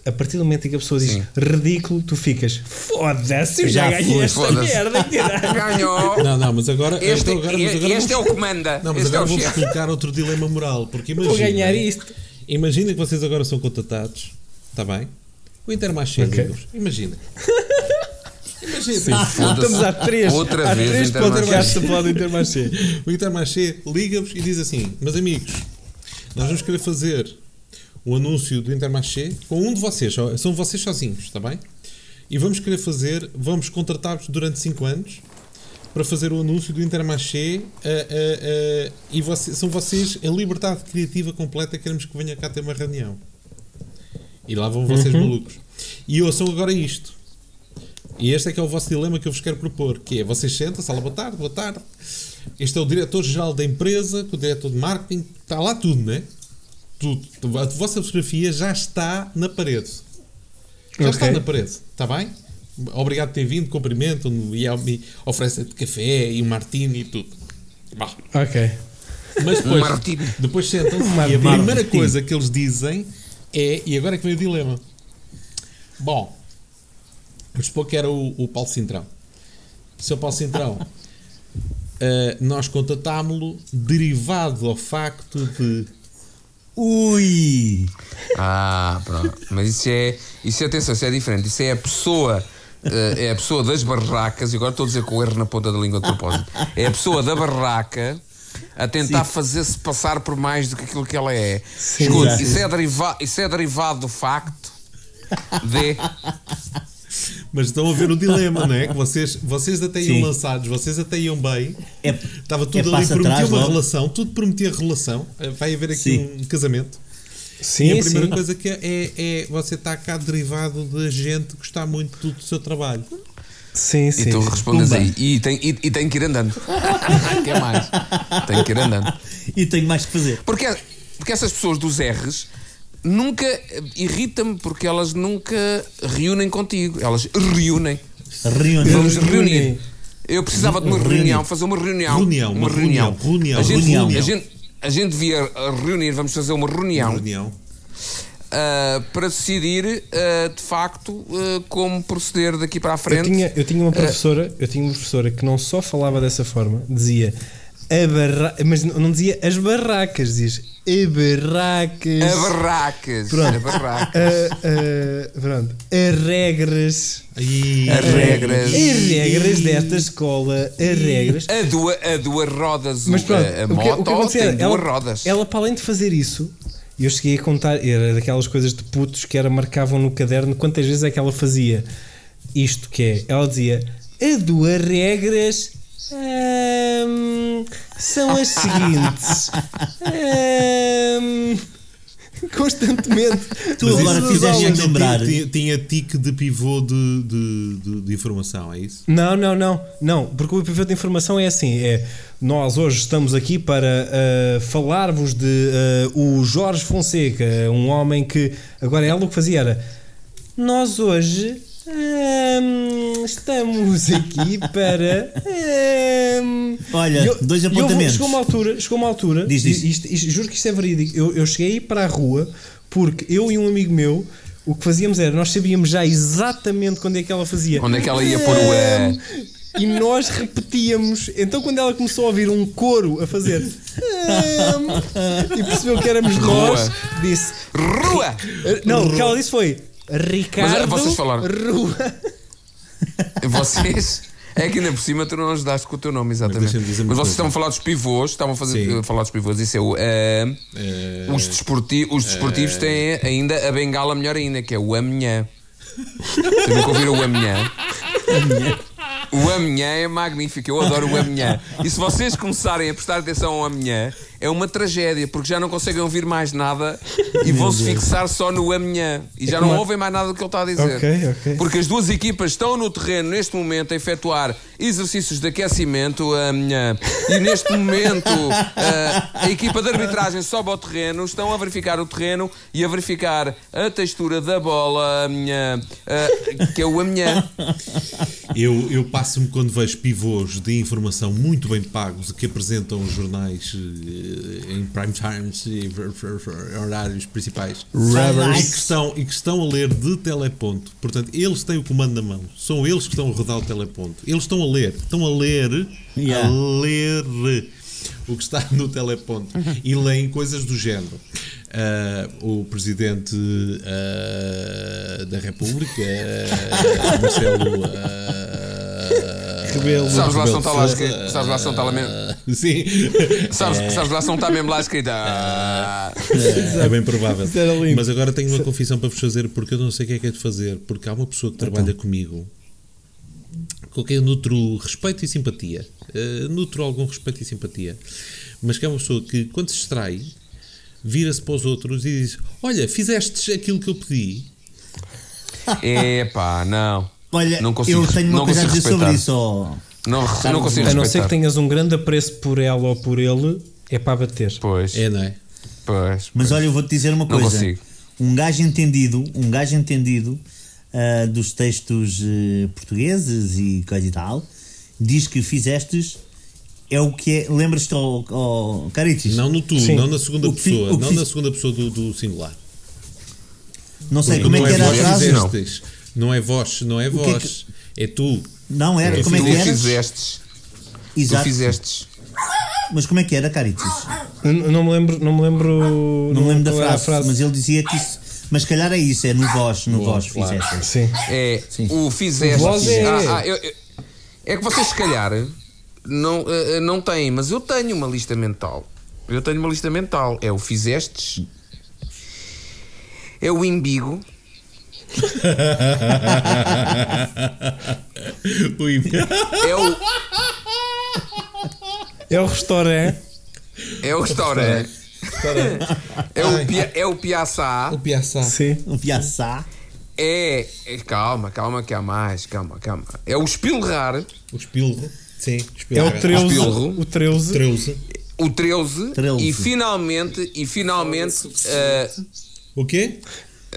Speaker 1: A partir do momento em que a pessoa diz
Speaker 4: Sim.
Speaker 1: ridículo, tu ficas foda-se, eu já,
Speaker 2: Já
Speaker 1: ganhei
Speaker 2: foi,
Speaker 1: esta merda. caralho."
Speaker 4: Ganhou!
Speaker 5: Não, não, mas agora.
Speaker 4: Este,
Speaker 5: então agora, mas agora
Speaker 4: este é o
Speaker 5: vamos-
Speaker 4: que manda.
Speaker 5: Não, mas
Speaker 4: este é
Speaker 5: agora
Speaker 4: o
Speaker 5: vou-vos colocar outro dilema moral. Porque imagina.
Speaker 1: Vou ganhar isto.
Speaker 5: Imagina que vocês agora são contratados. Está bem? O Intermarché
Speaker 1: Ok.
Speaker 5: liga-vos. Imagina. Imagina.
Speaker 1: Estamos há três,
Speaker 4: Outra
Speaker 1: há
Speaker 4: vez
Speaker 1: três podcasts a falar do Intermarché.
Speaker 5: O Intermarché liga-vos e diz assim: Meus amigos, nós vamos querer fazer o anúncio do Intermarché com um de vocês, são vocês sozinhos, está bem? E vamos querer fazer, vamos contratar-vos durante 5 anos para fazer o anúncio do Intermarché ah, ah, ah, e você- são vocês a liberdade criativa completa. Queremos que venha cá ter uma reunião. E lá vão vocês malucos. E ouçam agora isto. E este é que é o vosso dilema que eu vos quero propor, que é, vocês sentam-se, olá, boa tarde, boa tarde. Este é o diretor-geral da empresa, com o diretor de marketing, está lá tudo, não é? Tudo. A vossa fotografia já está na parede. Já
Speaker 1: Ok.
Speaker 5: está na parede, está bem? Obrigado por ter vindo, cumprimento-me e e oferecem-te café e um martini e tudo. Bah.
Speaker 1: Ok.
Speaker 5: Mas depois,
Speaker 4: martini.
Speaker 5: depois sentam-se e a primeira
Speaker 2: martini.
Speaker 5: coisa que eles dizem é, e agora é que vem o dilema. Bom, vamos supor que era o, o Paulo Cintrão. Seu Paulo Cintrão, eh, nós contatámo-lo derivado ao facto de
Speaker 2: Ui!
Speaker 4: Ah, pronto. Mas isso é, isso é, atenção, isso é diferente. Isso é a pessoa, eh, é a pessoa das barracas, e agora estou a dizer com o erro na ponta da língua de propósito. É a pessoa da barraca a tentar fazer-se passar por mais do que aquilo que ela é.
Speaker 1: Sim,
Speaker 4: Escute,
Speaker 2: exato.
Speaker 4: isso é, isso é derivado do facto de.
Speaker 5: Mas estão a ver o dilema, não é? Que vocês, vocês até iam
Speaker 2: Sim.
Speaker 5: lançados, vocês até iam bem.
Speaker 2: É,
Speaker 5: Estava tudo
Speaker 2: é
Speaker 5: ali, prometia
Speaker 2: atrás
Speaker 5: uma
Speaker 2: logo.
Speaker 5: relação, tudo prometia relação. Eh, Vai haver aqui
Speaker 2: Sim.
Speaker 5: um casamento.
Speaker 1: Sim,
Speaker 5: e a primeira
Speaker 1: sim.
Speaker 5: coisa que é, é, é você está cá derivado da gente gostar muito do, do seu trabalho.
Speaker 1: Sim, sim.
Speaker 4: E tu respondes
Speaker 2: Pumba.
Speaker 4: aí. E tem, e, e tem que ir andando. Quer mais? Tem que ir andando.
Speaker 2: E tenho mais que fazer.
Speaker 4: Porque, porque essas pessoas dos R's nunca irritam-me porque elas nunca reúnem contigo. Elas reúnem.
Speaker 2: Reunião.
Speaker 4: Vamos
Speaker 1: Reúnem.
Speaker 4: reunir. Eu precisava de uma
Speaker 2: Reúnem.
Speaker 4: reunião, fazer uma reunião.
Speaker 5: Reunião, uma reunião, reunião,
Speaker 4: A gente,
Speaker 2: reunião.
Speaker 4: A gente, a gente devia reunir, vamos fazer uma reunião
Speaker 5: Reunião.
Speaker 4: ah, para decidir ah, de facto ah, como proceder daqui para a
Speaker 1: Eu
Speaker 4: frente.
Speaker 1: tinha, eu tinha uma professora, eu tinha uma professora que não só falava dessa forma, dizia a barra... mas não dizia as barracas, dizias a barracas.
Speaker 4: A barracas.
Speaker 1: Pronto.
Speaker 4: A barraca.
Speaker 1: A- a- pronto. As regras.
Speaker 4: As regras.
Speaker 1: As regras desta escola, as regras.
Speaker 4: A, duas, a duas rodas,
Speaker 1: Mas
Speaker 4: o-
Speaker 1: pronto,
Speaker 4: a, a
Speaker 1: o que,
Speaker 4: moto
Speaker 1: o que
Speaker 4: tem
Speaker 1: era,
Speaker 4: duas
Speaker 1: ela,
Speaker 4: rodas.
Speaker 1: ela, para além de fazer isso, eu cheguei a contar, era daquelas coisas de putos que era marcavam no caderno quantas vezes é que ela fazia isto que é, ela dizia as duas regras hum, são as seguintes Hum, constantemente
Speaker 2: Tu
Speaker 1: Mas
Speaker 2: agora fizeste lembrar.
Speaker 5: Tinha, tinha tique de pivô de, de, de, de informação, é isso?
Speaker 1: Não, não, não, não, porque o pivô de informação é assim: é nós hoje estamos aqui para ah, falar-vos de ah, o Jorge Fonseca, um homem que agora ela o que fazia era nós hoje hum, estamos aqui para. hum,
Speaker 2: Olha,
Speaker 1: eu-
Speaker 2: dois
Speaker 1: eu vou-
Speaker 2: apontamentos.
Speaker 1: chegou uma altura, chegou uma altura.
Speaker 2: Diz, diz.
Speaker 1: Isto, isto- juro que isto é verídico. Eu, eu cheguei para a rua porque eu e um amigo meu. O que fazíamos era, nós sabíamos já exatamente quando é que ela fazia.
Speaker 4: Onde é que ela ia pôr o é?
Speaker 1: E nós repetíamos. Então, quando ela começou a ouvir um coro a fazer. e percebeu que éramos nós, disse.
Speaker 4: Rua!
Speaker 1: Não, o que ela disse foi. Ricardo.
Speaker 4: Mas, vocês falaram.
Speaker 1: Rua.
Speaker 4: Vocês. É que ainda por cima tu não ajudaste com o teu nome,
Speaker 5: Mas
Speaker 4: exatamente.
Speaker 5: uma
Speaker 4: Mas vocês estavam a falar dos pivôs, estavam a, fazer,
Speaker 5: Sim.
Speaker 4: a falar dos pivôs. Isso é o. eh,
Speaker 5: Eh,
Speaker 4: os, desporti os desportivos têm ainda a bengala melhor ainda, que é o amanhã. Vocês nunca ouviram o amanhã? O amanhã é magnífico, eu adoro o amanhã. E se vocês começarem a prestar atenção ao amanhã, é uma tragédia, porque já não conseguem ouvir mais nada e vão-se fixar só no amanhã. E já não
Speaker 1: como a-
Speaker 4: ouvem mais nada do que ele está a dizer.
Speaker 1: Ok, ok.
Speaker 4: Porque as duas equipas estão no terreno neste momento a efetuar exercícios de aquecimento amanhã. E neste momento ah, a equipa de arbitragem sobe ao terreno, estão a verificar o terreno e a verificar a textura da bola amanhã, ah, que é o amanhã.
Speaker 5: Eu, eu passo-me quando vejo pivôs de informação muito bem pagos que apresentam os jornais eh, em prime times e horários principais e que, estão, e que estão a ler de teleponto. Portanto, eles têm o comando na mão. São eles que estão a rodar o teleponto. Eles estão a ler. Estão a ler.
Speaker 2: Yeah.
Speaker 5: A ler o que está no teleponto. E leem coisas do género. Ah, o presidente ah, da República, ah, Marcelo.
Speaker 1: Rebelo.
Speaker 4: Sabes lá se não está lá escrito. Sabes lá se não está lá mesmo.
Speaker 5: Sim.
Speaker 4: Sabes, sabes lá se não está mesmo lá escrito. Ah,
Speaker 5: É bem provável. Mas agora tenho uma confissão para vos fazer porque eu não sei o que é que é de fazer. Porque há uma pessoa que trabalha comigo com quem eu nutro respeito e simpatia. Eh, nutro algum respeito e simpatia. Mas que é uma pessoa que, quando se extrai, vira-se para os outros e diz: Olha, fizestes aquilo que eu pedi.
Speaker 4: Epá, não.
Speaker 2: Olha,
Speaker 4: Não consigo-
Speaker 2: eu tenho uma
Speaker 4: não
Speaker 2: coisa a dizer sobre isso. ó.
Speaker 4: Não, não consigo
Speaker 1: A não ser que tenhas um grande apreço por ela ou por ele, é para bater.
Speaker 4: Pois,
Speaker 5: É, não é?
Speaker 4: pois.
Speaker 2: Mas olha, eu vou-te dizer uma
Speaker 4: Não
Speaker 2: coisa.
Speaker 4: consigo.
Speaker 2: Um gajo entendido, um gajo entendido ah, dos textos eh, portugueses e coisa e tal, diz que fizestes é o que é. Lembras-te ao, ao Caritis?
Speaker 5: Não no tu,
Speaker 1: Sim.
Speaker 5: não na segunda
Speaker 2: O fi-
Speaker 5: pessoa.
Speaker 2: que
Speaker 5: Não
Speaker 2: fiz-
Speaker 5: na segunda pessoa do, do singular.
Speaker 2: Não sei
Speaker 5: Porque
Speaker 2: como é
Speaker 5: não
Speaker 2: que era atrás.
Speaker 4: dizer, não.
Speaker 5: Não é vós, não é
Speaker 2: que é
Speaker 5: vós. É tu.
Speaker 2: Não era,
Speaker 5: É,
Speaker 2: como é
Speaker 4: tu
Speaker 2: que era?
Speaker 4: fizestes. Tu
Speaker 2: Exato.
Speaker 4: fizestes.
Speaker 2: Mas como é que era, Caritis?
Speaker 1: N- Não me lembro, não me lembro,
Speaker 2: Não me lembro da
Speaker 1: a
Speaker 2: frase, mas ele dizia que isso. Mas se calhar é isso, é no vós, no
Speaker 5: Vós,
Speaker 2: vós
Speaker 5: claro.
Speaker 2: fizeste.
Speaker 1: Sim.
Speaker 4: É,
Speaker 2: Sim.
Speaker 4: o fizeste.
Speaker 1: O é-
Speaker 4: Ah, ah, eu- eu- é que vocês, se calhar, não, eh, não têm, mas eu tenho uma lista mental. Eu tenho uma lista mental. É o fizestes. É o imbigo. É o,
Speaker 1: É o restaurante.
Speaker 4: é o restaurante. É o, pia, é o piaçá.
Speaker 5: o piaçá.
Speaker 1: Sim.
Speaker 2: Um piaçá.
Speaker 4: É, é- Calma, calma, que há mais. Calma, calma. É o espilrar.
Speaker 5: O espilro. Sim,
Speaker 1: É
Speaker 5: espilro.
Speaker 1: o 13.
Speaker 4: Espilro.
Speaker 1: O 13.
Speaker 5: Treuze.
Speaker 4: O 13.
Speaker 2: Treze.
Speaker 4: E finalmente. E finalmente. eh,
Speaker 5: O quê?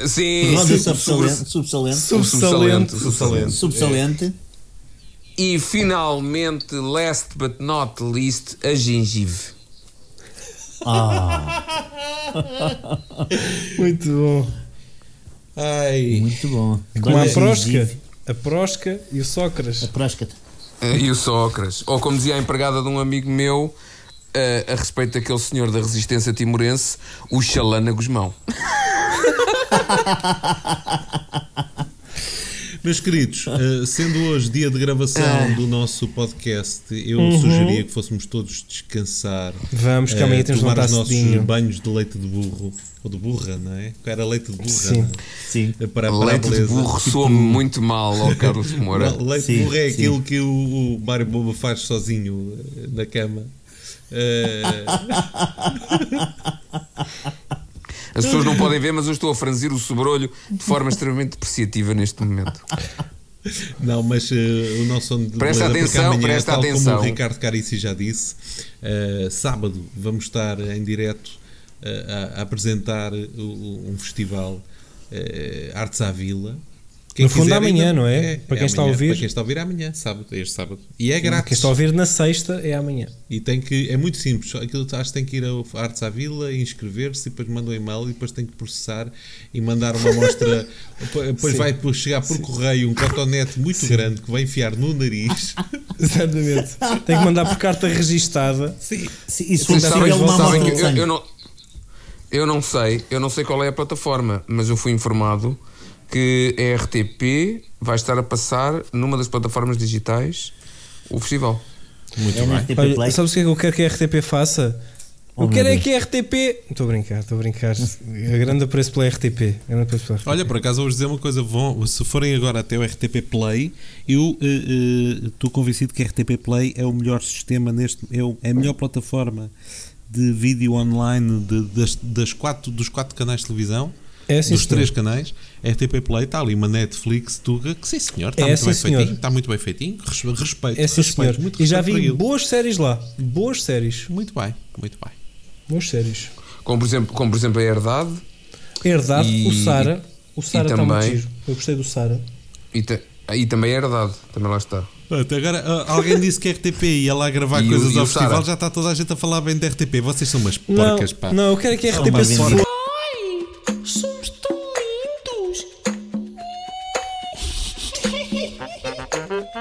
Speaker 4: Sim.
Speaker 2: Subsalente. Subsalente.
Speaker 1: Subsalente.
Speaker 4: subsalente.
Speaker 2: Subsalente.
Speaker 4: E finalmente, last but not least, a gengive.
Speaker 2: Ah,
Speaker 1: Muito bom.
Speaker 5: Ai.
Speaker 2: muito bom.
Speaker 1: Como a prosca. A prosca e o Sócrates.
Speaker 2: A próscata.
Speaker 4: Eh, E o Sócrates. Ou como dizia a empregada de um amigo meu, eh, a respeito daquele senhor da resistência timorense, o Xalana Guzmão.
Speaker 5: Meus queridos, eh, sendo hoje dia de gravação do nosso podcast, eu
Speaker 1: Uhum.
Speaker 5: sugeria que fôssemos todos descansar.
Speaker 1: Vamos, que amanhã temos de
Speaker 5: tomar
Speaker 1: levantar
Speaker 5: os nossos banhos de leite de burro. Ou de burra, não é? Era leite de burra.
Speaker 1: Sim.
Speaker 5: é?
Speaker 2: Sim.
Speaker 5: Eh, Para, para a
Speaker 4: Leite de burro soa muito mal ao Carlos Moura.
Speaker 5: Leite
Speaker 2: Sim,
Speaker 5: de burro é
Speaker 2: sim.
Speaker 5: aquilo que o, o Mário Boba faz sozinho na cama. Eh,
Speaker 4: As pessoas não podem ver, mas eu estou a franzir o sobrolho de forma extremamente depreciativa neste momento.
Speaker 5: Não, mas eh, o nosso
Speaker 4: Presta atenção,
Speaker 5: amanhã,
Speaker 4: presta
Speaker 5: tal
Speaker 4: atenção.
Speaker 5: como o Ricardo Carici já disse, eh, sábado vamos estar em direto eh, a, a apresentar o- um festival Artes à Vila Quem
Speaker 1: No fundo,
Speaker 5: quiser
Speaker 1: amanhã,
Speaker 5: ainda-
Speaker 1: não é? Para quem está a ouvir.
Speaker 5: Para quem está a ouvir amanhã, sábado, este sábado. E é grátis.
Speaker 1: Quem está a ouvir na sexta é amanhã.
Speaker 5: E tem que, é muito simples, aquilo acho que tem que ir ao Artes à Vila, inscrever-se, e depois manda um e-mail e depois tem que processar e mandar uma amostra. depois
Speaker 1: Sim.
Speaker 5: vai por- chegar por correio um cotonete muito grande que vai enfiar no nariz.
Speaker 1: Exatamente. Tem que mandar por carta registada.
Speaker 5: Sim.
Speaker 2: E se
Speaker 4: Vocês
Speaker 1: sabem-
Speaker 2: uma
Speaker 1: sabem
Speaker 4: que eu, eu não, eu não sei, eu não sei qual é a plataforma, mas eu fui informado que a RTP vai estar a passar numa das plataformas digitais o festival.
Speaker 5: Muito
Speaker 2: É
Speaker 5: bem.
Speaker 2: RTP
Speaker 1: Olha,
Speaker 2: Play.
Speaker 1: sabes o que é que eu quero que a RTP faça?
Speaker 2: Oh,
Speaker 1: eu quero é que a RTP. Estou a brincar, estou a brincar. A grande apreço pela RTP. Grande apreço pela RTP.
Speaker 5: Olha, por acaso, vou-vos dizer uma coisa: vão, se forem agora até o RTP Play, eu eh, eh, estou convencido que a RTP Play é o melhor sistema neste, é, o- é a melhor plataforma de vídeo online de- das, das quatro, dos quatro canais de televisão.
Speaker 1: É, sim,
Speaker 5: dos
Speaker 1: senhor.
Speaker 5: três canais, RTP Play está ali uma Netflix Tuga, que sim senhor, está
Speaker 1: É,
Speaker 5: muito
Speaker 1: sim,
Speaker 5: bem
Speaker 1: senhor.
Speaker 5: feitinho, está muito bem feitinho, res- respeito,
Speaker 1: É sim,
Speaker 5: respeito, muito
Speaker 1: E já vi boas séries lá. Boas séries.
Speaker 5: Muito bem, muito bem.
Speaker 1: Boas séries.
Speaker 4: Como por exemplo, como por exemplo a Herdade
Speaker 1: Herdade,
Speaker 4: E-
Speaker 1: o Sara. O Sara está muito
Speaker 4: também-
Speaker 1: giro. Eu gostei do Sara.
Speaker 4: e, ta- e também a Herdade, também lá está.
Speaker 5: Até agora ah, alguém disse que a RTP ia lá gravar
Speaker 4: E
Speaker 5: coisas
Speaker 4: o
Speaker 5: ao festival,
Speaker 4: Sara?
Speaker 5: já está toda a gente a falar bem da RTP. Vocês são umas
Speaker 1: Não,
Speaker 5: porcas, pá.
Speaker 1: não, eu quero que a RTP se.